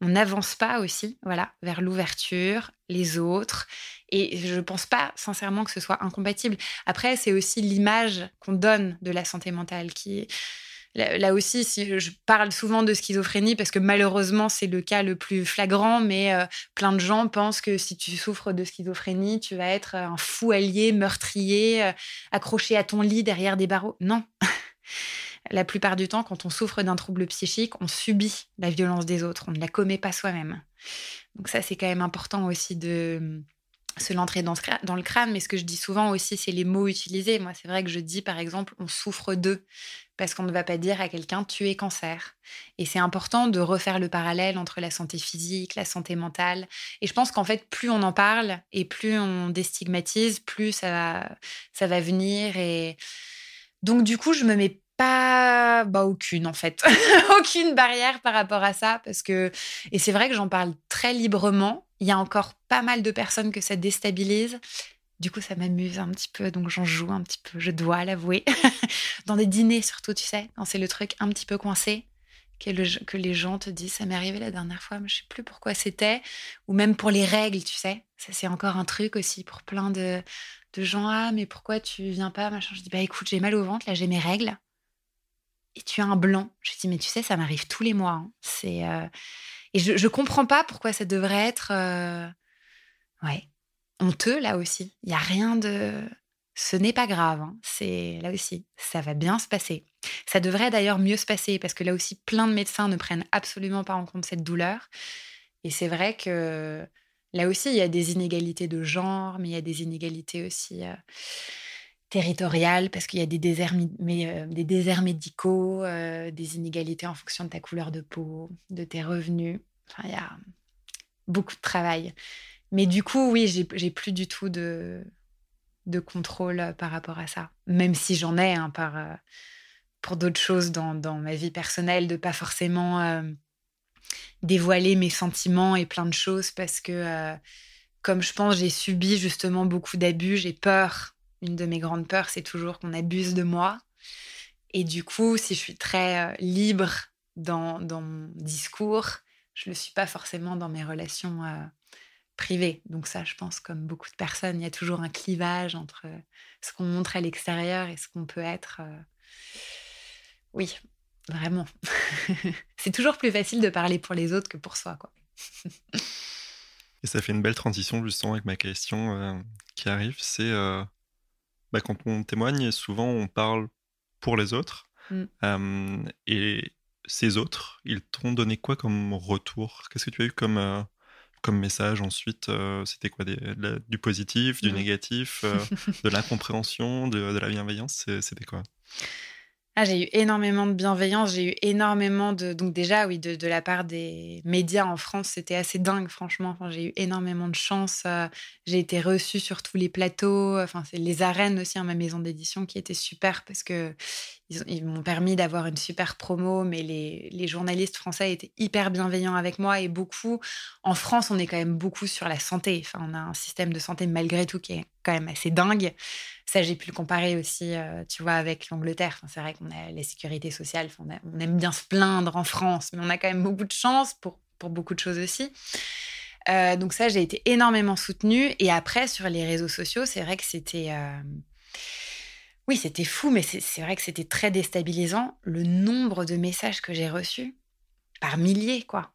on n'avance pas aussi, voilà, vers l'ouverture, les autres. Et je ne pense pas sincèrement que ce soit incompatible. Après, c'est aussi l'image qu'on donne de la santé mentale qui Là, aussi, si je parle souvent de schizophrénie parce que malheureusement c'est le cas le plus flagrant, mais euh, plein de gens pensent que si tu souffres de schizophrénie, tu vas être un fou allié, meurtrier, euh, accroché à ton lit derrière des barreaux. Non. la plupart du temps, quand on souffre d'un trouble psychique, on subit la violence des autres, on ne la commet pas soi-même. Donc ça, c'est quand même important aussi de se l'entrer dans, le crâne, mais ce que je dis souvent aussi, c'est les mots utilisés. Moi, c'est vrai que je dis, par exemple, on souffre d'eux, parce qu'on ne va pas dire à quelqu'un, tu es cancer. Et c'est important de refaire le parallèle entre la santé physique, la santé mentale. Et je pense qu'en fait, plus on en parle et plus on déstigmatise, plus ça va venir. Et donc, du coup, je me mets pas bah aucune en fait aucune barrière par rapport à ça parce que et c'est vrai que j'en parle très librement il y a encore pas mal de personnes que ça déstabilise. Du coup, ça m'amuse un petit peu, donc j'en joue un petit peu, je dois l'avouer. Dans des dîners surtout, tu sais, c'est le truc un petit peu coincé, que, que les gens te disent, ça m'est arrivé la dernière fois, mais je sais plus pourquoi c'était, ou même pour les règles, tu sais. Ça, c'est encore un truc aussi pour plein de, de gens. Ah, mais pourquoi tu viens pas machin. Je dis, bah écoute, j'ai mal au ventre, là j'ai mes règles. Et tu as un blanc. Je dis, mais tu sais, ça m'arrive tous les mois. Hein. C'est. Euh, et je ne comprends pas pourquoi ça devrait être euh, ouais, honteux là aussi. Il n'y a rien de... Ce n'est pas grave, hein. c'est là aussi, ça va bien se passer. Ça devrait d'ailleurs mieux se passer parce que là aussi, plein de médecins ne prennent absolument pas en compte cette douleur. Et c'est vrai que là aussi, il y a des inégalités de genre, mais il y a des inégalités aussi euh, territoriales parce qu'il y a des déserts, euh, des déserts médicaux, euh, des inégalités en fonction de ta couleur de peau, de tes revenus. Il y a beaucoup de travail. Mais du coup, oui, j'ai plus du tout de, de contrôle par rapport à ça. Même si j'en ai hein, par, pour d'autres choses dans, dans, ma vie personnelle, de pas forcément euh, dévoiler mes sentiments et plein de choses parce que, euh, comme je pense, j'ai subi justement beaucoup d'abus, j'ai peur. Une de mes grandes peurs, c'est toujours qu'on abuse de moi. Et du coup, si je suis très euh, libre dans, mon discours, je ne le suis pas forcément dans mes relations privées. Donc ça, je pense, comme beaucoup de personnes, il y a toujours un clivage entre ce qu'on montre à l'extérieur et ce qu'on peut être. Oui, vraiment. c'est toujours plus facile de parler pour les autres que pour soi, quoi. et ça fait une belle transition justement avec ma question euh, qui arrive. C'est euh, bah, quand on témoigne, souvent on parle pour les autres. Mm. Euh, et ces autres, ils t'ont donné quoi comme retour? Qu'est-ce que tu as eu comme, comme message ensuite C'était quoi Du positif, du mm. négatif, de l'incompréhension, de, de la bienveillance? C'était quoi? Ah, j'ai eu énormément de bienveillance, j'ai eu énormément de... Donc déjà, oui, de, la part des médias en France, c'était assez dingue, franchement. J'ai eu énormément de chance. Euh, j'ai été reçue sur tous les plateaux. Enfin, c'est les arènes aussi, hein, ma maison d'édition, qui était super parce que ils, m'ont permis d'avoir une super promo, mais les, les, journalistes français étaient hyper bienveillants avec moi et beaucoup. En France, on est quand même beaucoup sur la santé. Enfin, on a un système de santé malgré tout qui est quand même assez dingue. Ça, j'ai pu le comparer aussi, euh, tu vois, avec l'Angleterre. c'est vrai qu'on a la sécurité sociale. On, aime bien se plaindre en France, mais on a quand même beaucoup de chance pour, pour beaucoup de choses aussi. Euh, donc ça, j'ai été énormément soutenue. Et après, sur les réseaux sociaux, c'est vrai que c'était... Euh, oui, c'était fou, mais c'est vrai que c'était très déstabilisant. Le nombre de messages que j'ai reçus, par milliers, quoi.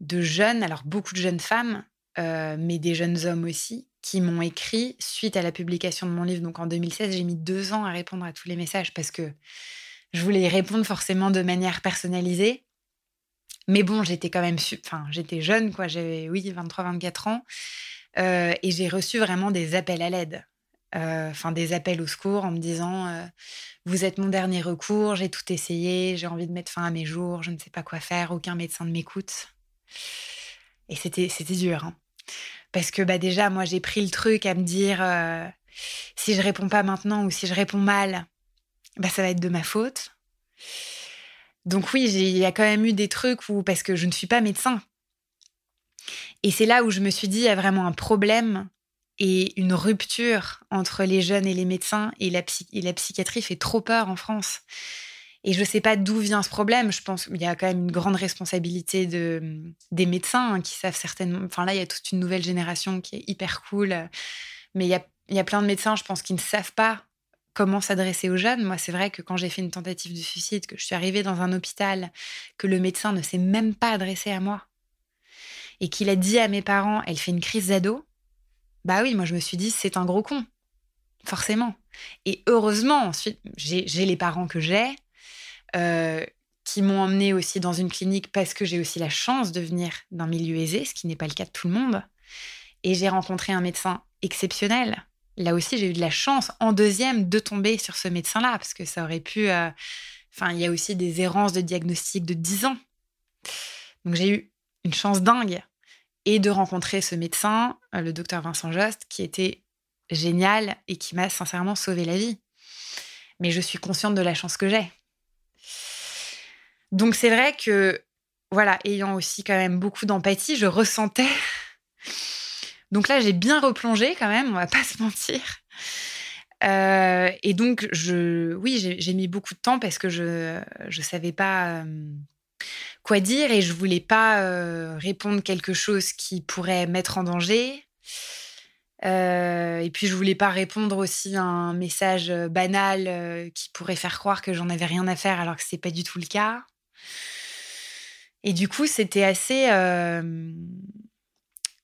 De jeunes, alors beaucoup de jeunes femmes, mais des jeunes hommes aussi, qui m'ont écrit suite à la publication de mon livre. Donc en 2016, j'ai mis deux ans à répondre à tous les messages parce que je voulais répondre forcément de manière personnalisée. Mais bon, j'étais quand même, enfin, j'étais jeune, quoi. J'avais, oui, 23, 24 ans. Euh, et j'ai reçu vraiment des appels à l'aide. Euh, enfin, des appels au secours en me disant euh, Vous êtes mon dernier recours, j'ai tout essayé, j'ai envie de mettre fin à mes jours, je ne sais pas quoi faire, aucun médecin ne m'écoute. Et c'était dur. Hein. Parce que bah, déjà, moi, j'ai pris le truc à me dire euh, si je réponds pas maintenant ou si je réponds mal, bah, ça va être de ma faute. Donc oui, il y a quand même eu des trucs où, parce que je ne suis pas médecin. Et c'est là où je me suis dit, il y a vraiment un problème et une rupture entre les jeunes et les médecins et la, et la psychiatrie fait trop peur en France. Et je ne sais pas d'où vient ce problème. Je pense qu'il y a quand même une grande responsabilité de, des médecins hein, qui savent certainement. Enfin, là, il y a toute une nouvelle génération qui est hyper cool. Mais il y a, il y a plein de médecins, je pense, qui ne savent pas comment s'adresser aux jeunes. Moi, c'est vrai que quand j'ai fait une tentative de suicide, que je suis arrivée dans un hôpital, que le médecin ne s'est même pas adressé à moi et qu'il a dit à mes parents, elle fait une crise d'ado, bah oui, moi je me suis dit, c'est un gros con, forcément. Et heureusement, ensuite, j'ai les parents que j'ai, euh, qui m'ont emmené aussi dans une clinique parce que j'ai aussi la chance de venir d'un milieu aisé, ce qui n'est pas le cas de tout le monde. Et j'ai rencontré un médecin exceptionnel. Là aussi, j'ai eu de la chance en deuxième de tomber sur ce médecin-là, parce que ça aurait pu... Euh, enfin, il y a aussi des errances de diagnostic de 10 ans. Donc j'ai eu une chance dingue. Et de rencontrer ce médecin, euh, le docteur Vincent Jost, qui était génial et qui m'a sincèrement sauvé la vie. Mais je suis consciente de la chance que j'ai. Donc c'est vrai que, voilà, ayant aussi quand même beaucoup d'empathie, je ressentais. Donc là, j'ai bien replongé quand même, on va pas se mentir. Euh, et donc, je, oui, j'ai mis beaucoup de temps parce que je ne savais pas euh, quoi dire et je voulais pas euh, répondre quelque chose qui pourrait mettre en danger. et puis, je voulais pas répondre aussi à un message banal qui pourrait faire croire que j'en avais rien à faire alors que c'est pas du tout le cas. Et du coup, c'était assez euh,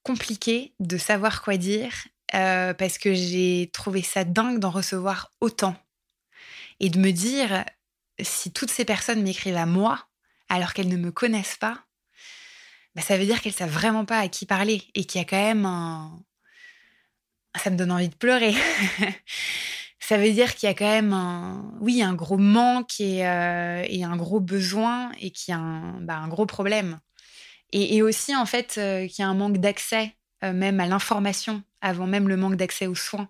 compliqué de savoir quoi dire euh, parce que j'ai trouvé ça dingue d'en recevoir autant et de me dire si toutes ces personnes m'écrivent à moi alors qu'elles ne me connaissent pas, bah, ça veut dire qu'elles savent vraiment pas à qui parler et qu'il y a quand même un. Ça me donne envie de pleurer. ça veut dire qu'il y a quand même un, oui, un gros manque et, euh, un gros besoin et qu'il y a un, bah, gros problème. Et, aussi, en fait, euh, qu'il y a un manque d'accès euh, même à l'information avant même le manque d'accès aux soins.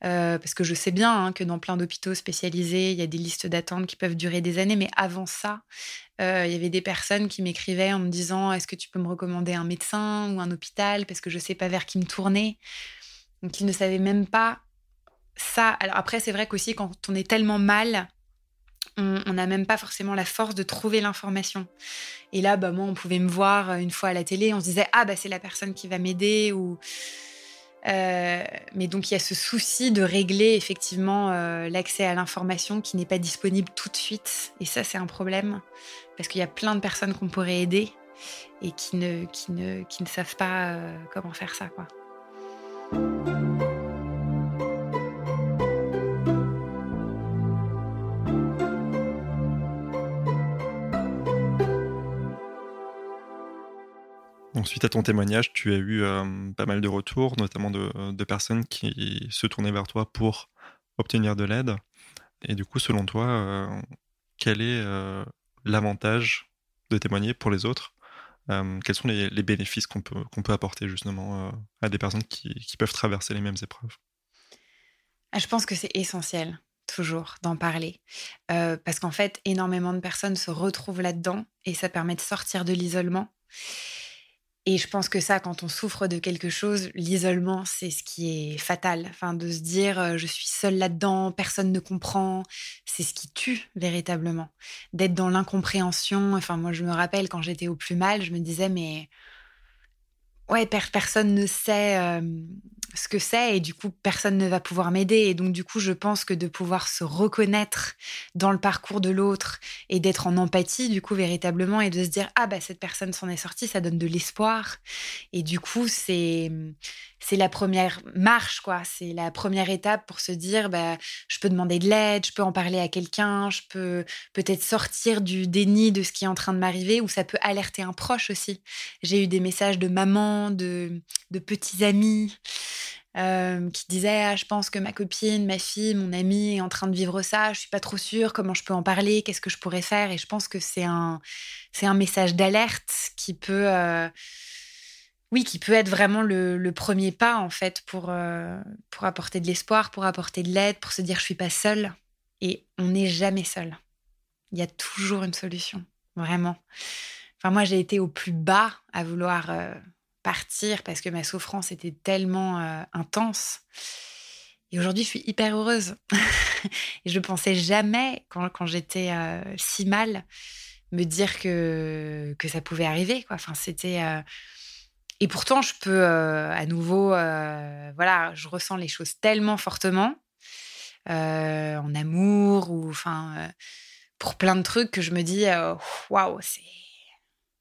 parce que je sais bien hein, que dans plein d'hôpitaux spécialisés, il y a des listes d'attente qui peuvent durer des années, mais avant ça, il y avait des personnes qui m'écrivaient en me disant Est-ce que tu peux me recommander un médecin ou un hôpital? Parce que je ne sais pas vers qui me tourner. Donc, ils ne savaient même pas Alors, après, c'est vrai qu'aussi, quand on est tellement mal, on n'a même pas forcément la force de trouver l'information. Et là, bah, moi, on pouvait me voir euh, une fois à la télé, on se disait ah bah c'est la personne qui va m'aider ou euh, mais donc il y a ce souci de régler effectivement euh, l'accès à l'information qui n'est pas disponible tout de suite. Et ça, c'est un problème parce qu'il y a plein de personnes qu'on pourrait aider et qui ne, qui ne, qui ne savent pas comment faire ça. Quoi. Suite à ton témoignage, tu as eu euh, pas mal de retours, notamment de, personnes qui se tournaient vers toi pour obtenir de l'aide. Et du coup, selon toi, euh, quel est euh, l'avantage de témoigner pour les autres? Quels sont les, bénéfices qu'on peut, qu'on peut apporter justement à des personnes qui, peuvent traverser les mêmes épreuves? Ah, Je pense que c'est essentiel toujours d'en parler. parce qu'en fait, énormément de personnes se retrouvent là-dedans et ça permet de sortir de l'isolement. Et je pense que ça, quand on souffre de quelque chose, l'isolement, c'est ce qui est fatal. Enfin, de se dire, euh, je suis seule là-dedans, personne ne comprend, c'est ce qui tue véritablement. D'être dans l'incompréhension. Enfin, moi, je me rappelle quand j'étais au plus mal, je me disais, mais ouais, personne ne sait ce que c'est et du coup, personne ne va pouvoir m'aider. Et donc, du coup, je pense que de pouvoir se reconnaître dans le parcours de l'autre et d'être en empathie, du coup, véritablement, et de se dire, ah, bah, cette personne s'en est sortie, ça donne de l'espoir. Et du coup, c'est, c'est la première marche, quoi. C'est la première étape pour se dire, bah, je peux demander de l'aide, je peux en parler à quelqu'un, je peux peut-être sortir du déni de ce qui est en train de m'arriver, ou ça peut alerter un proche aussi. J'ai eu des messages de maman, de, petits amis. Euh, qui disaient ah, je pense que ma copine, ma fille, mon amie est en train de vivre ça, je suis pas trop sûre, comment je peux en parler, qu'est-ce que je pourrais faire? Et je pense que c'est un, c'est un message d'alerte qui peut, euh, oui, qui peut être vraiment le, premier pas en fait pour, euh, pour apporter de l'espoir, pour apporter de l'aide, pour se dire je suis pas seule. Et on n'est jamais seul. Il y a toujours une solution, vraiment. Enfin, moi, j'ai été au plus bas à vouloir partir parce que ma souffrance était tellement euh, intense. Et aujourd'hui, je suis hyper heureuse. et je ne pensais jamais, quand, j'étais si mal, me dire que, que ça pouvait arriver. Quoi. Enfin, c'était et pourtant, je peux euh, à nouveau, euh, voilà, je ressens les choses tellement fortement euh, en amour ou enfin pour plein de trucs que je me dis waouh, c'est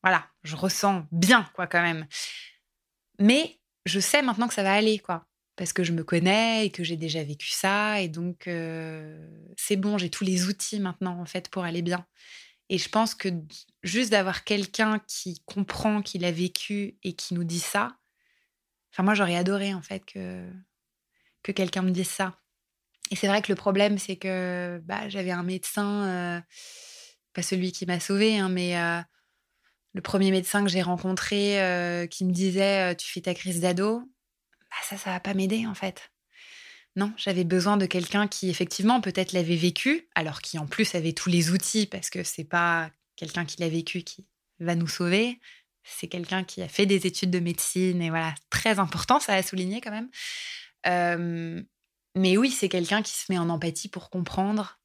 voilà, je ressens bien quoi quand même. Mais je sais maintenant que ça va aller quoi parce que je me connais et que j'ai déjà vécu ça et donc c'est bon, j'ai tous les outils maintenant en fait pour aller bien. Et je pense que juste d'avoir quelqu'un qui comprend qu'il a vécu et qui nous dit ça, enfin moi j'aurais adoré en fait que, que quelqu'un me dise ça. Et c'est vrai que le problème c'est que bah, j'avais un médecin, euh, pas celui qui m'a sauvé, hein, mais euh, le premier médecin que j'ai rencontré euh, qui me disait tu fais ta crise d'ado, bah, ça ça va pas m'aider en fait. Non, j'avais besoin de quelqu'un qui effectivement peut-être l'avait vécu, alors qui en plus avait tous les outils parce que c'est pas quelqu'un qui l'a vécu qui va nous sauver, c'est quelqu'un qui a fait des études de médecine et voilà, très important, ça a souligné quand même. Euh, mais oui, c'est quelqu'un qui se met en empathie pour comprendre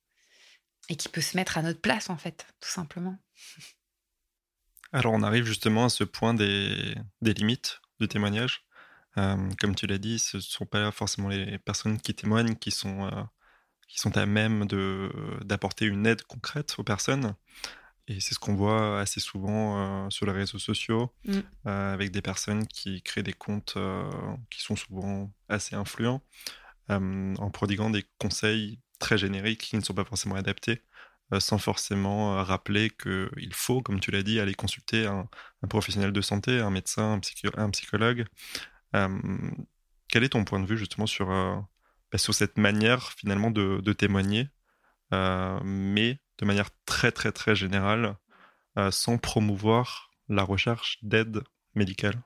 et qui peut se mettre à notre place en fait, tout simplement. Alors on arrive justement à ce point des, des limites du témoignage. Euh, comme tu l'as dit, ce ne sont pas forcément les personnes qui témoignent qui sont, euh, qui sont à même d'apporter une aide concrète aux personnes. Et c'est ce qu'on voit assez souvent euh, sur les réseaux sociaux, mmh. avec des personnes qui créent des comptes qui sont souvent assez influents, en prodiguant des conseils très génériques qui ne sont pas forcément adaptés, sans forcément rappeler qu'il faut, comme tu l'as dit, aller consulter un, professionnel de santé, un médecin, un psychologue, quel est ton point de vue justement sur, euh, bah, sur cette manière finalement de, témoigner, euh, mais de manière très très très générale, euh, sans promouvoir la recherche d'aide médicale?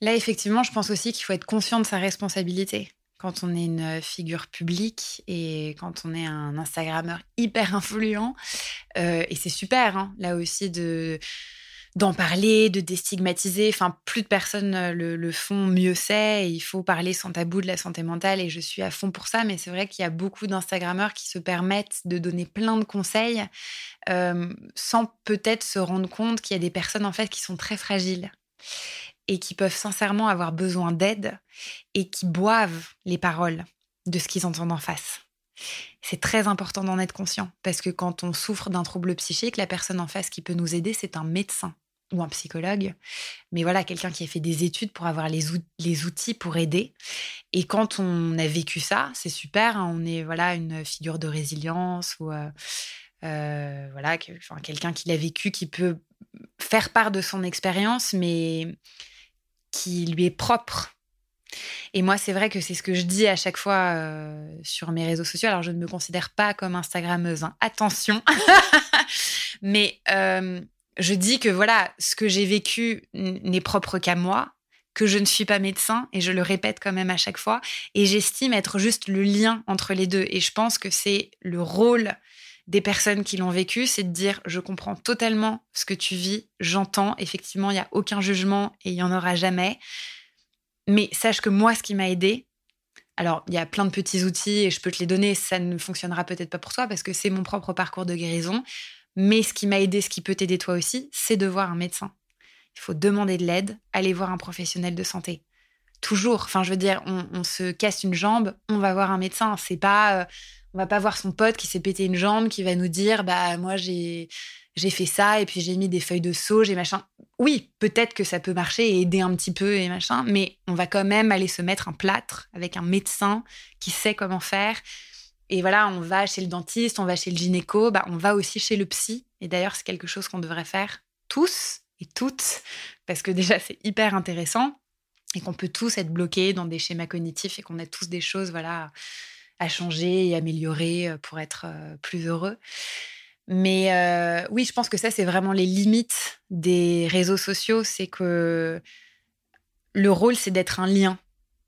Là, effectivement, je pense aussi qu'il faut être conscient de sa responsabilité. Quand on est une figure publique et quand on est un Instagrammeur hyper influent. et c'est super, hein, là aussi, de d'en parler, de déstigmatiser. Enfin, plus de personnes euh, le, font, mieux c'est. Il faut parler sans tabou de la santé mentale et je suis à fond pour ça. Mais c'est vrai qu'il y a beaucoup d'Instagrammeurs qui se permettent de donner plein de conseils euh, sans peut-être se rendre compte qu'il y a des personnes en fait qui sont très fragiles et qui peuvent sincèrement avoir besoin d'aide et qui boivent les paroles de ce qu'ils entendent en face. C'est très important d'en être conscient parce que quand on souffre d'un trouble psychique, la personne en face qui peut nous aider, c'est un médecin ou un psychologue, mais voilà, quelqu'un qui a fait des études pour avoir les, outils pour aider. Et quand on a vécu ça, c'est super, hein, on est voilà une figure de résilience ou euh, euh, voilà, quelqu'un qui l'a vécu, qui peut faire part de son expérience, mais qui lui est propre et moi, c'est vrai que c'est ce que je dis à chaque fois euh, sur mes réseaux sociaux. Alors, je ne me considère pas comme Instagrammeuse, hein. attention. Mais euh, je dis que voilà, ce que j'ai vécu n'est propre qu'à moi, que je ne suis pas médecin, et je le répète quand même à chaque fois. Et j'estime être juste le lien entre les deux. Et je pense que c'est le rôle des personnes qui l'ont vécu, c'est de dire je comprends totalement ce que tu vis, j'entends, effectivement, il n'y a aucun jugement et il n'y en aura jamais. Mais sache que moi, ce qui m'a aidé, alors il y a plein de petits outils et je peux te les donner, ça ne fonctionnera peut-être pas pour toi parce que c'est mon propre parcours de guérison. Mais ce qui m'a aidé, ce qui peut t'aider toi aussi, c'est de voir un médecin. Il faut demander de l'aide, aller voir un professionnel de santé. Toujours. Enfin, je veux dire, on, se casse une jambe, on va voir un médecin. C'est pas, euh, on va pas voir son pote qui s'est pété une jambe, qui va nous dire, bah moi j'ai j'ai fait ça et puis j'ai mis des feuilles de sauge et machin. Oui, peut-être que ça peut marcher et aider un petit peu et machin, mais on va quand même aller se mettre un plâtre avec un médecin qui sait comment faire. Et voilà, on va chez le dentiste, on va chez le gynéco, bah, on va aussi chez le psy. Et d'ailleurs, c'est quelque chose qu'on devrait faire tous et toutes, parce que déjà, c'est hyper intéressant et qu'on peut tous être bloqués dans des schémas cognitifs et qu'on a tous des choses voilà, à changer et améliorer euh, pour être euh, plus heureux. Mais euh, oui, je pense que ça, c'est vraiment les limites des réseaux sociaux. C'est que le rôle, c'est d'être un lien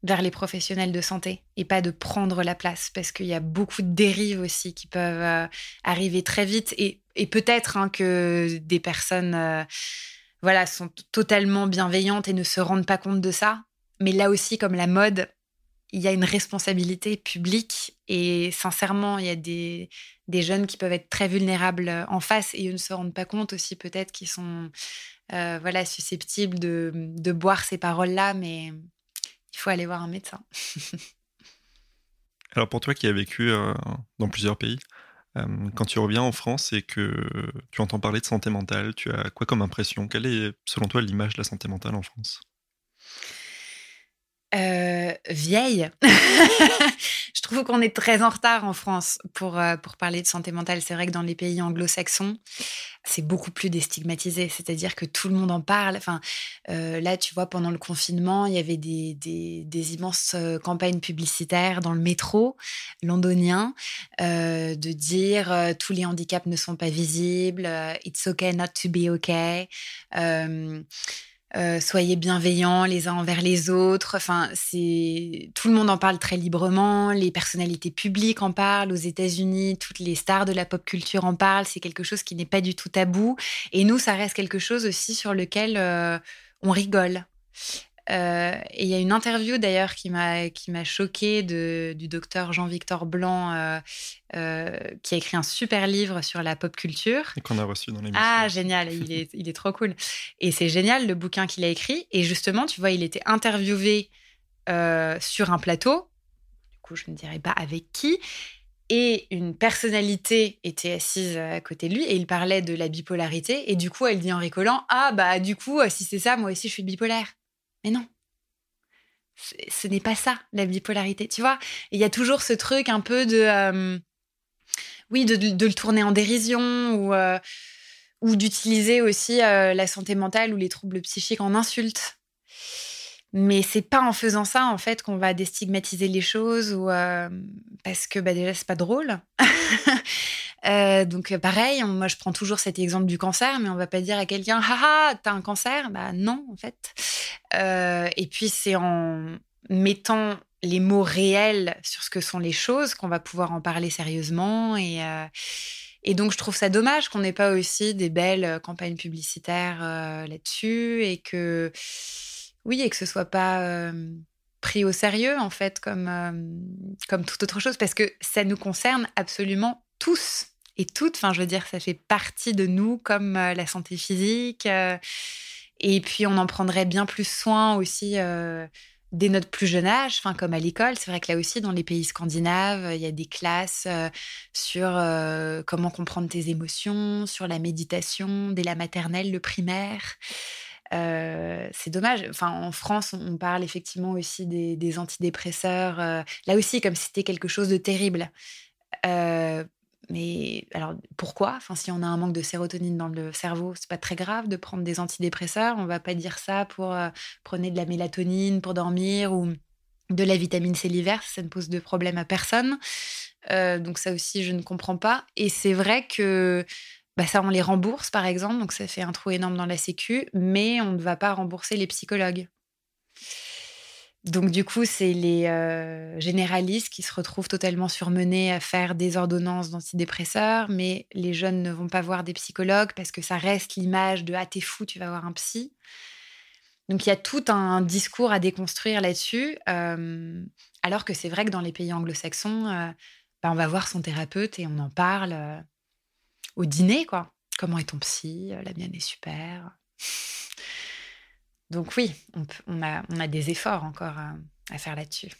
vers les professionnels de santé et pas de prendre la place parce qu'il y a beaucoup de dérives aussi qui peuvent arriver très vite et, peut-être hein, que des personnes voilà sont totalement bienveillantes et ne se rendent pas compte de ça mais là aussi comme la mode il y a une responsabilité publique et sincèrement, il y a des, des, jeunes qui peuvent être très vulnérables en face et ils ne se rendent pas compte aussi peut-être qu'ils sont euh, voilà, susceptibles de, de boire ces paroles-là, mais il faut aller voir un médecin. Alors pour toi qui as vécu euh, dans plusieurs pays, euh, quand tu reviens en France et que tu entends parler de santé mentale, tu as quoi comme impression? Quelle est selon toi l'image de la santé mentale en France? Euh, vieille. je trouve qu'on est très en retard en France pour, euh, pour parler de santé mentale. C'est vrai que dans les pays anglo-saxons, c'est beaucoup plus déstigmatisé. C'est-à-dire que tout le monde en parle. Enfin, euh, là, tu vois, pendant le confinement, il y avait des, des, des immenses campagnes publicitaires dans le métro londonien de dire tous les handicaps ne sont pas visibles, it's okay not to be okay. Euh, soyez bienveillants les uns envers les autres. Enfin, c'est tout le monde en parle très librement. Les personnalités publiques en parlent. Aux États-Unis, toutes les stars de la pop culture en parlent. C'est quelque chose qui n'est pas du tout tabou. Et nous, ça reste quelque chose aussi sur lequel euh, on rigole. Euh, et il y a une interview d'ailleurs qui m'a qui m'a choquée de, du docteur Jean-Victor Blanc euh, euh, qui a écrit un super livre sur la pop culture et qu'on a reçu dans l'émission. Ah génial, il est il est trop cool. Et c'est génial le bouquin qu'il a écrit. Et justement, tu vois, il était interviewé sur un plateau. Du coup, je ne dirais pas avec qui? Et une personnalité était assise à côté de lui et il parlait de la bipolarité. Et du coup, elle dit en rigolant Ah, bah, du coup, si c'est ça, moi aussi, je suis bipolaire. Mais non. Ce n'est pas ça, la bipolarité. Tu vois, il y a toujours ce truc un peu de. Euh, oui, de, le tourner en dérision ou, euh, d'utiliser aussi euh, la santé mentale ou les troubles psychiques en insulte. Mais c'est pas en faisant ça, en fait, qu'on va déstigmatiser les choses ou parce que bah, déjà, c'est pas drôle. Euh, donc pareil, moi je prends toujours cet exemple du cancer, mais on va pas dire à quelqu'un haha t'as un cancer, bah non en fait. Euh, et puis c'est en mettant les mots réels sur ce que sont les choses, qu'on va pouvoir en parler sérieusement. Et, euh, et donc, je trouve ça dommage qu'on n'ait pas aussi des belles campagnes publicitaires là-dessus et que, oui, et que ce soit pas pris au sérieux, en fait, comme, comme toute autre chose, parce que ça nous concerne absolument tous et toutes. Enfin, je veux dire, ça fait partie de nous, comme la santé physique. et puis, on en prendrait bien plus soin aussi dès notre plus jeune âge, enfin comme à l'école, c'est vrai que là aussi dans les pays scandinaves, il y a des classes euh, sur euh, comment comprendre tes émotions, sur la méditation dès la maternelle, le primaire. Euh, c'est dommage. Enfin, en France, on parle effectivement aussi des, antidépresseurs. là aussi, comme si c'était quelque chose de terrible. Mais alors pourquoi? Enfin, si on a un manque de sérotonine dans le cerveau, c'est pas très grave de prendre des antidépresseurs. On va pas dire ça pour euh, prendre de la mélatonine pour dormir ou de la vitamine C l'hiver. Ça ne pose de problème à personne. Euh, donc ça aussi, je ne comprends pas. Et c'est vrai que bah, ça, on les rembourse par exemple, donc ça fait un trou énorme dans la Sécu, mais on ne va pas rembourser les psychologues. Donc du coup, c'est les euh, généralistes qui se retrouvent totalement surmenés à faire des ordonnances d'antidépresseurs, mais les jeunes ne vont pas voir des psychologues parce que ça reste l'image de ⁇ Ah, t'es fou, tu vas voir un psy ⁇ donc il y a tout un discours à déconstruire là-dessus, euh, alors que c'est vrai que dans les pays anglo-saxons, euh, bah, on va voir son thérapeute et on en parle au dîner, quoi. Comment est ton psy? La mienne est super. Donc oui, on, a, des efforts encore à, faire là-dessus.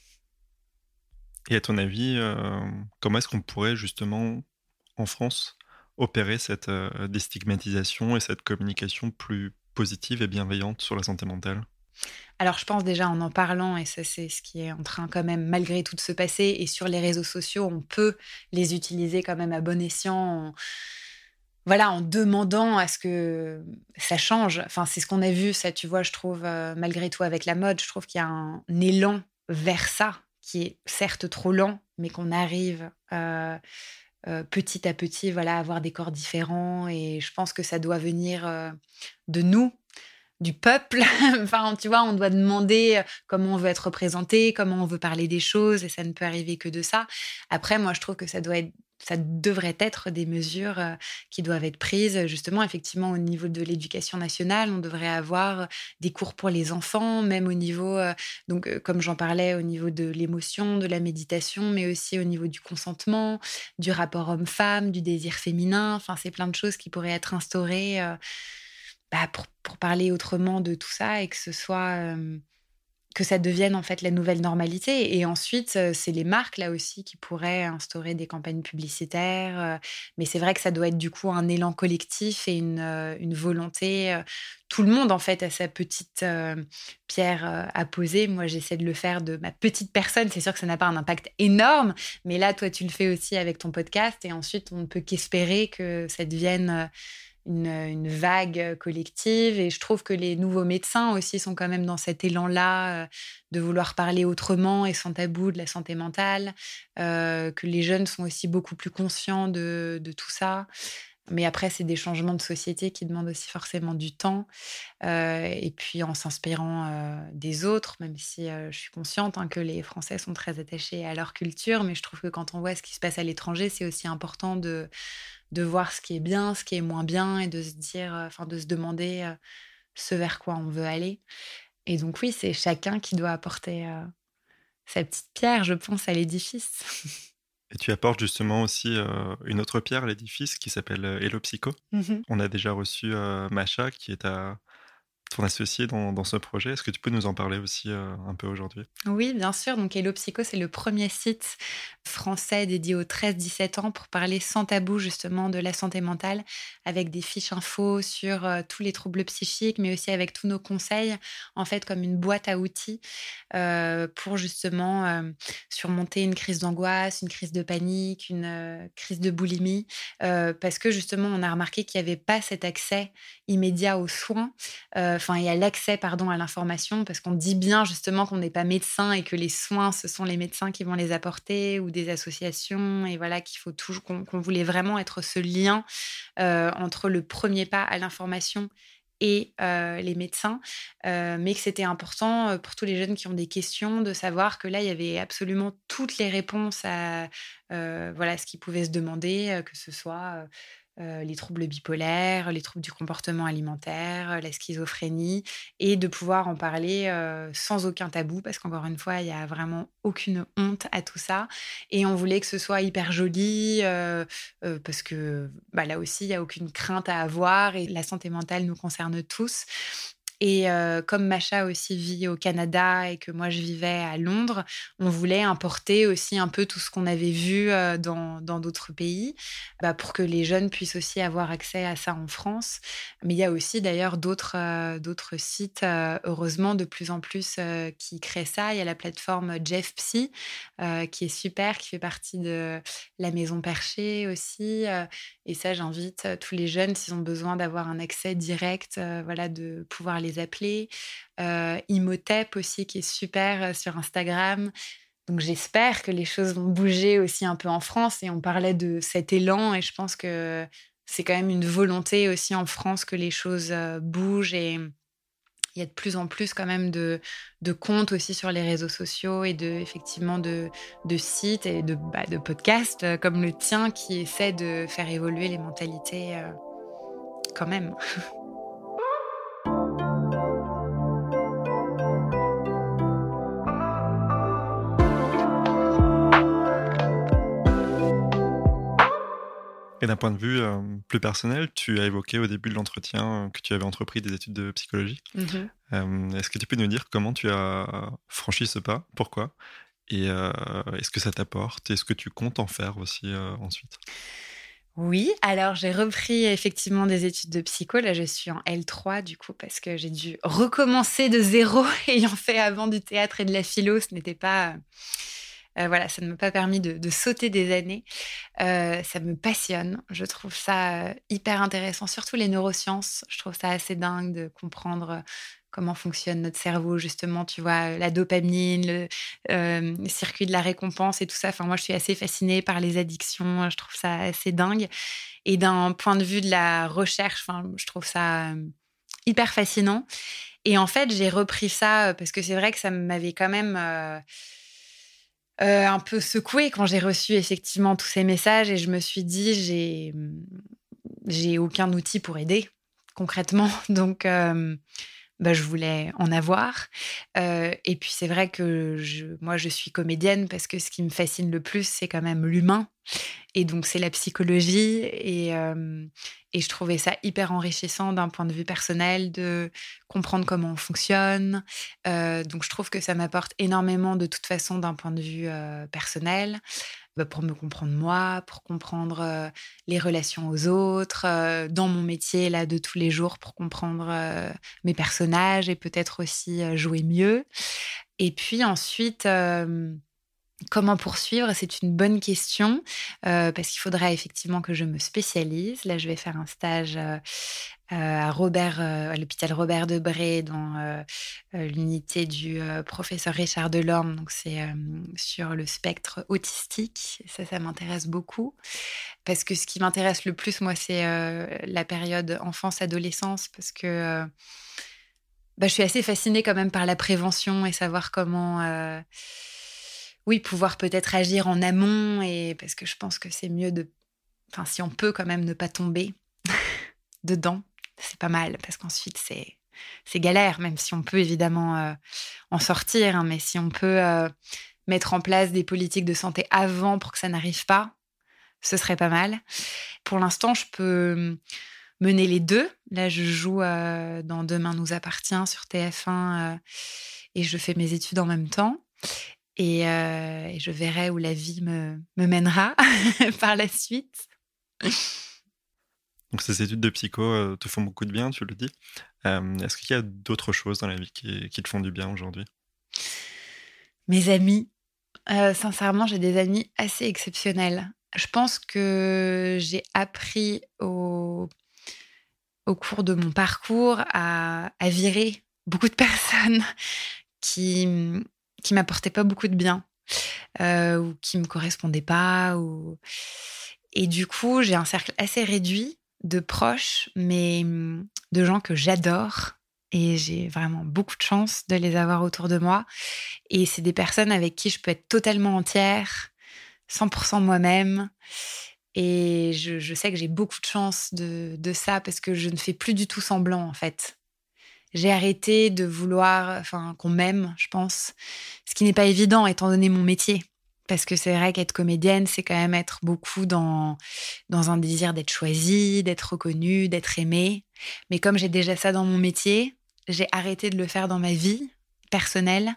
Et à ton avis, euh, comment est-ce qu'on pourrait justement, en France, opérer cette euh, déstigmatisation et cette communication plus positive et bienveillante sur la santé mentale? Alors je pense déjà en en parlant, et ça c'est ce qui est en train quand même malgré tout de se passer, et sur les réseaux sociaux, on peut les utiliser quand même à bon escient voilà, en demandant à ce que ça change. Enfin, c'est ce qu'on a vu, ça, tu vois, je trouve, euh, malgré tout, avec la mode, je trouve qu'il y a un, élan vers ça, qui est certes trop lent, mais qu'on arrive euh, euh, petit à petit, voilà, à avoir des corps différents. Et je pense que ça doit venir de nous, du peuple. enfin, tu vois, on doit demander comment on veut être représenté, comment on veut parler des choses, et ça ne peut arriver que de ça. Après, moi, je trouve que ça doit être ça devrait être des mesures euh, qui doivent être prises justement effectivement au niveau de l'éducation nationale. On devrait avoir des cours pour les enfants même au niveau euh, donc euh, comme j'en parlais au niveau de l'émotion de la méditation mais aussi au niveau du consentement du rapport homme-femme du désir féminin. Enfin c'est plein de choses qui pourraient être instaurées bah, pour, parler autrement de tout ça et que ce soit que ça devienne en fait la nouvelle normalité. Et ensuite, euh, c'est les marques là aussi qui pourraient instaurer des campagnes publicitaires. Euh, mais c'est vrai que ça doit être du coup un élan collectif et une, euh, une volonté. Tout le monde en fait a sa petite pierre à poser. Moi, j'essaie de le faire de ma petite personne. C'est sûr que ça n'a pas un impact énorme, mais là, toi, tu le fais aussi avec ton podcast. Et ensuite, on ne peut qu'espérer que ça devienne une, vague collective. Et je trouve que les nouveaux médecins aussi sont quand même dans cet élan-là euh, de vouloir parler autrement et sans tabou de la santé mentale, euh, que les jeunes sont aussi beaucoup plus conscients de, tout ça. Mais après, c'est des changements de société qui demandent aussi forcément du temps. Euh, et puis en s'inspirant des autres, même si je suis consciente hein, que les Français sont très attachés à leur culture, mais je trouve que quand on voit ce qui se passe à l'étranger, c'est aussi important de, de voir ce qui est bien, ce qui est moins bien et de se dire, euh, enfin de se demander euh, ce vers quoi on veut aller. Et donc oui, c'est chacun qui doit apporter euh, sa petite pierre, je pense, à l'édifice. Et tu apportes justement aussi une autre pierre à l'édifice qui s'appelle Hello Psycho. Mmh on a déjà reçu Macha qui est à ton associé dans, ce projet? Est-ce que tu peux nous en parler aussi euh, un peu aujourd'hui? Oui, bien sûr. Donc, Hello Psycho, c'est le premier site français dédié aux 13-17 ans pour parler sans tabou justement de la santé mentale, avec des fiches infos sur euh, tous les troubles psychiques, mais aussi avec tous nos conseils, en fait, comme une boîte à outils euh, pour justement surmonter une crise d'angoisse, une crise de panique, une crise de boulimie, parce que justement, on a remarqué qu'il n'y avait pas cet accès immédiat aux soins enfin, y a l'accès, pardon, à l'information, parce qu'on dit bien justement qu'on n'est pas médecin et que les soins, ce sont les médecins qui vont les apporter ou des associations, et voilà qu'il faut toujours qu'on voulait vraiment être ce lien euh, entre le premier pas à l'information et les médecins, mais que c'était important pour tous les jeunes qui ont des questions de savoir que là, il y avait absolument toutes les réponses à voilà, ce qu'ils pouvaient se demander, que ce soit euh, les troubles bipolaires, les troubles du comportement alimentaire, euh, la schizophrénie, et de pouvoir en parler euh, sans aucun tabou, parce qu'encore une fois, il n'y a vraiment aucune honte à tout ça. Et on voulait que ce soit hyper joli, parce que bah, là aussi, il n'y a aucune crainte à avoir, et la santé mentale nous concerne tous. Et comme Macha aussi vit au Canada et que moi je vivais à Londres, on voulait importer aussi un peu tout ce qu'on avait vu dans d'autres pays bah, pour que les jeunes puissent aussi avoir accès à ça en France. Mais il y a aussi d'ailleurs d'autres d'autres sites, heureusement de plus en plus, qui créent ça. Il y a la plateforme Jeff Psy qui est super, qui fait partie de la Maison Perchée aussi. et ça, j'invite tous les jeunes, s'ils ont besoin d'avoir un accès direct, voilà, de pouvoir les appeler. Euh, Imhotep aussi, qui est super euh, sur Instagram. Donc j'espère que les choses vont bouger aussi un peu en France. Et on parlait de cet élan, et je pense que c'est quand même une volonté aussi en France que les choses euh, bougent. Et il y a de plus en plus quand même de, de comptes aussi sur les réseaux sociaux et de, effectivement de, sites et de, bah, podcasts comme le tien qui essaient de faire évoluer les mentalités quand même. Et d'un point de vue euh, plus personnel, tu as évoqué au début de l'entretien que tu avais entrepris des études de psychologie. Mm-hmm. Euh, est-ce que tu peux nous dire comment tu as franchi ce pas Pourquoi Et euh, est-ce que ça t'apporte Est-ce que tu comptes en faire aussi ensuite? Oui, alors j'ai repris effectivement des études de psycho. Là, je suis en L3 du coup parce que j'ai dû recommencer de zéro, ayant fait avant du théâtre et de la philo. Ce n'était pas euh, voilà, ça ne m'a pas permis de, sauter des années. Euh, ça me passionne. Je trouve ça euh, hyper intéressant, surtout les neurosciences. Je trouve ça assez dingue de comprendre comment fonctionne notre cerveau, justement, tu vois, la dopamine, le, circuit de la récompense et tout ça. Enfin, moi, je suis assez fascinée par les addictions. Je trouve ça assez dingue. Et d'un point de vue de la recherche, enfin, je trouve ça hyper fascinant. Et en fait, j'ai repris ça parce que c'est vrai que ça m'avait quand même un peu secouée quand j'ai reçu effectivement tous ces messages et je me suis dit j'ai j'ai aucun outil pour aider concrètement. Donc euh, bah, je voulais en avoir euh, et puis c'est vrai que je, moi je suis comédienne parce que ce qui me fascine le plus c'est quand même l'humain et donc, c'est la psychologie. Et, et, je trouvais ça hyper enrichissant d'un point de vue personnel de comprendre comment on fonctionne. Euh, donc, je trouve que ça m'apporte énormément de toute façon d'un point de vue personnel. Bah, pour me comprendre moi, pour comprendre les relations aux autres, dans mon métier là de tous les jours, pour comprendre mes personnages et peut-être aussi jouer mieux. Et puis ensuite, Comment poursuivre? C'est une bonne question euh, parce qu'il faudra effectivement que je me spécialise. Là, je vais faire un stage euh, euh, à Robert, à l'hôpital Robert Debré dans l'unité du professeur Richard Delorme. Donc, c'est sur le spectre autistique. Ça, ça m'intéresse beaucoup parce que ce qui m'intéresse le plus, moi, c'est la période enfance-adolescence parce que bah, je suis assez fascinée quand même par la prévention et savoir comment oui, pouvoir peut-être agir en amont et parce que je pense que c'est mieux de, enfin, si on peut quand même ne pas tomber dedans, c'est pas mal parce qu'ensuite c'est c'est galère, même si on peut évidemment euh, en sortir, hein, mais si on peut euh, mettre en place des politiques de santé avant pour que ça n'arrive pas, ce serait pas mal. Pour l'instant, je peux hum, mener les deux. Là, je joue euh, dans Demain nous appartient sur TF1 et je fais mes études en même temps. Euh, et, je verrai où la vie me, mènera par la suite. Donc ces études de psycho euh, te font beaucoup de bien, tu le dis. Euh, est-ce qu'il y a d'autres choses dans la vie qui, te font du bien aujourd'hui? Mes amis. sincèrement, j'ai des amis assez exceptionnels. Je pense que j'ai appris au, au cours de mon parcours à, à virer beaucoup de personnes qui, qui m'apportaient pas beaucoup de bien euh, ou qui me correspondaient pas. Ou... Et du coup, j'ai un cercle assez réduit de proches, mais de gens que j'adore. Et j'ai vraiment beaucoup de chance de les avoir autour de moi. Et c'est des personnes avec qui je peux être totalement entière, 100% moi-même. Et je, sais que j'ai beaucoup de chance de, de, ça parce que je ne fais plus du tout semblant, en fait. J'ai arrêté de vouloir, enfin, qu'on m'aime, je pense. Ce qui n'est pas évident étant donné mon métier. Parce que c'est vrai qu'être comédienne, c'est quand même être beaucoup dans, dans un désir d'être choisie, d'être reconnue, d'être aimée. Mais comme j'ai déjà ça dans mon métier, j'ai arrêté de le faire dans ma vie personnelle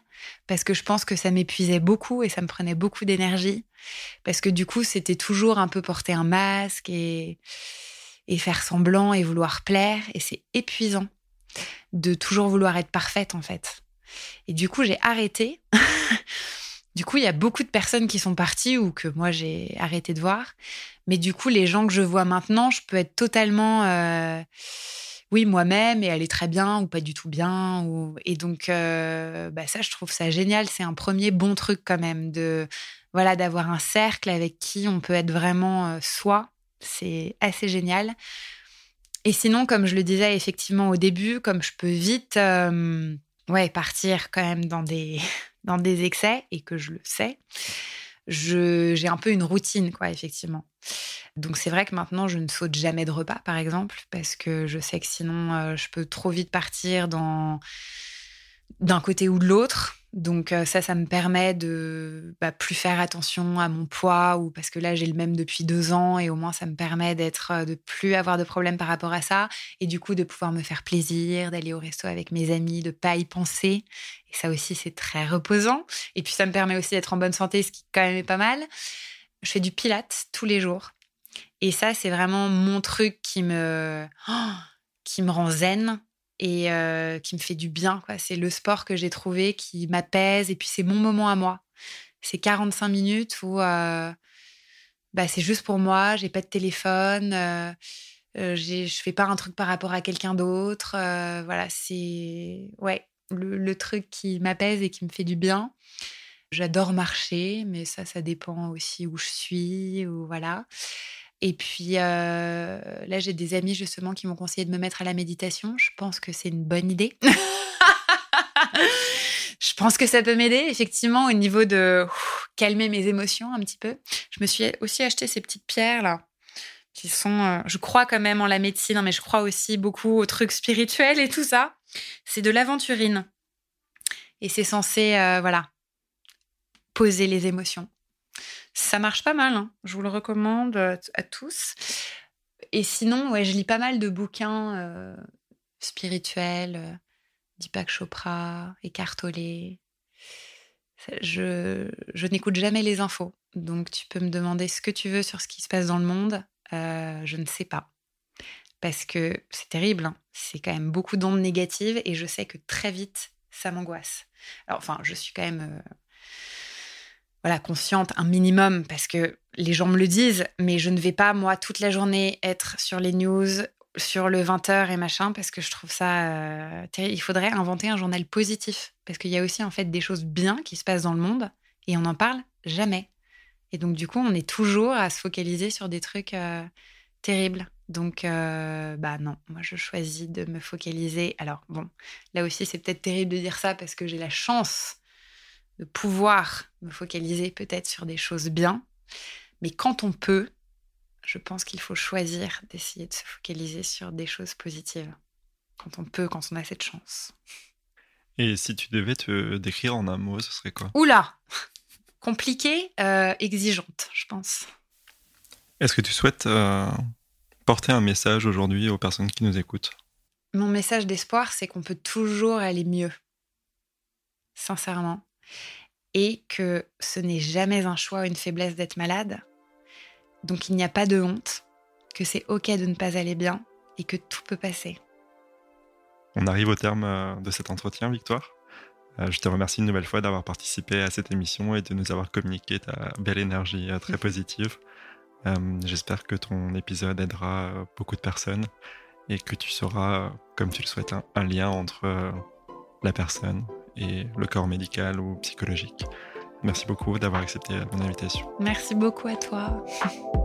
parce que je pense que ça m'épuisait beaucoup et ça me prenait beaucoup d'énergie. Parce que du coup, c'était toujours un peu porter un masque et, et faire semblant et vouloir plaire. Et c'est épuisant de toujours vouloir être parfaite en fait. Et du coup, j'ai arrêté. du coup, il y a beaucoup de personnes qui sont parties ou que moi j'ai arrêté de voir. Mais du coup, les gens que je vois maintenant, je peux être totalement, euh, oui, moi-même et est très bien ou pas du tout bien. Ou... Et donc, euh, bah ça, je trouve ça génial. C'est un premier bon truc quand même de, voilà, d'avoir un cercle avec qui on peut être vraiment euh, soi. C'est assez génial. Et sinon, comme je le disais effectivement au début, comme je peux vite euh, ouais, partir quand même dans des, dans des excès, et que je le sais, j'ai un peu une routine, quoi, effectivement. Donc c'est vrai que maintenant, je ne saute jamais de repas, par exemple, parce que je sais que sinon, euh, je peux trop vite partir d'un côté ou de l'autre. Donc euh, ça, ça me permet de bah, plus faire attention à mon poids ou parce que là j'ai le même depuis deux ans et au moins ça me permet d'être euh, de plus avoir de problèmes par rapport à ça et du coup de pouvoir me faire plaisir, d'aller au resto avec mes amis, de pas y penser. Et ça aussi c'est très reposant. Et puis ça me permet aussi d'être en bonne santé, ce qui quand même est pas mal. Je fais du pilates tous les jours et ça c'est vraiment mon truc qui me qui me rend zen et qui me fait du bien. C'est le sport que j'ai trouvé qui m'apaise et puis c'est mon moment à moi. C'est 45 minutes où bah, c'est juste pour moi, j'ai pas de téléphone, euh je fais pas un truc par rapport à quelqu'un d'autre. voilà, c'est ouais, le, le, truc qui m'apaise et qui me fait du bien. J'adore marcher, mais ça, ça dépend aussi où je suis, ou voilà. Et puis euh, là, j'ai des amis justement qui m'ont conseillé de me mettre à la méditation. Je pense que c'est une bonne idée. je pense que ça peut m'aider effectivement au niveau de calmer mes émotions un petit peu. Je me suis aussi acheté ces petites pierres là qui sont, euh, je crois quand même en la médecine, hein, mais je crois aussi beaucoup aux trucs spirituels et tout ça. C'est de l'aventurine et c'est censé, euh, voilà, poser les émotions. Ça marche pas mal, hein. je vous le recommande euh, à tous. Et sinon, ouais, je lis pas mal de bouquins euh, spirituels, euh, Deepak Chopra, Eckhart Tolle. Je, je n'écoute jamais les infos, donc tu peux me demander ce que tu veux sur ce qui se passe dans le monde. je ne sais pas. Parce que c'est terrible, hein. c'est quand même beaucoup d'ondes négatives et je sais que très vite, ça m'angoisse. Alors, enfin, je suis quand même voilà, consciente un minimum parce que les gens me le disent, mais je ne vais pas, moi, toute la journée être sur les news, sur le 20h et machin, parce que je trouve ça euh, terrible. Il faudrait inventer un journal positif, parce qu'il y a aussi, en fait, des choses bien qui se passent dans le monde et on n'en parle jamais. Et donc, du coup, on est toujours à se focaliser sur des trucs euh, terribles. Donc, euh, bah non, moi, je choisis de me focaliser. Alors, bon, là aussi, c'est peut-être terrible de dire ça parce que j'ai la chance de pouvoir me focaliser peut-être sur des choses bien. Mais quand on peut, je pense qu'il faut choisir d'essayer de se focaliser sur des choses positives. Quand on peut, quand on a cette chance. Et si tu devais te décrire en un mot, ce serait quoi? Oula Compliquée, euh, exigeante, je pense. Est-ce que tu souhaites euh, porter un message aujourd'hui aux personnes qui nous écoutent? Mon message d'espoir, c'est qu'on peut toujours aller mieux. Sincèrement et que ce n'est jamais un choix ou une faiblesse d'être malade. Donc il n'y a pas de honte, que c'est ok de ne pas aller bien et que tout peut passer. On arrive au terme euh, de cet entretien, Victoire. Euh, je te remercie une nouvelle fois d'avoir participé à cette émission et de nous avoir communiqué ta belle énergie euh, très positive. J'espère que ton épisode aidera beaucoup de personnes et que tu seras, comme tu le souhaites, un lien entre la personne et le corps médical ou psychologique. Merci beaucoup d'avoir accepté mon invitation. Merci beaucoup à toi.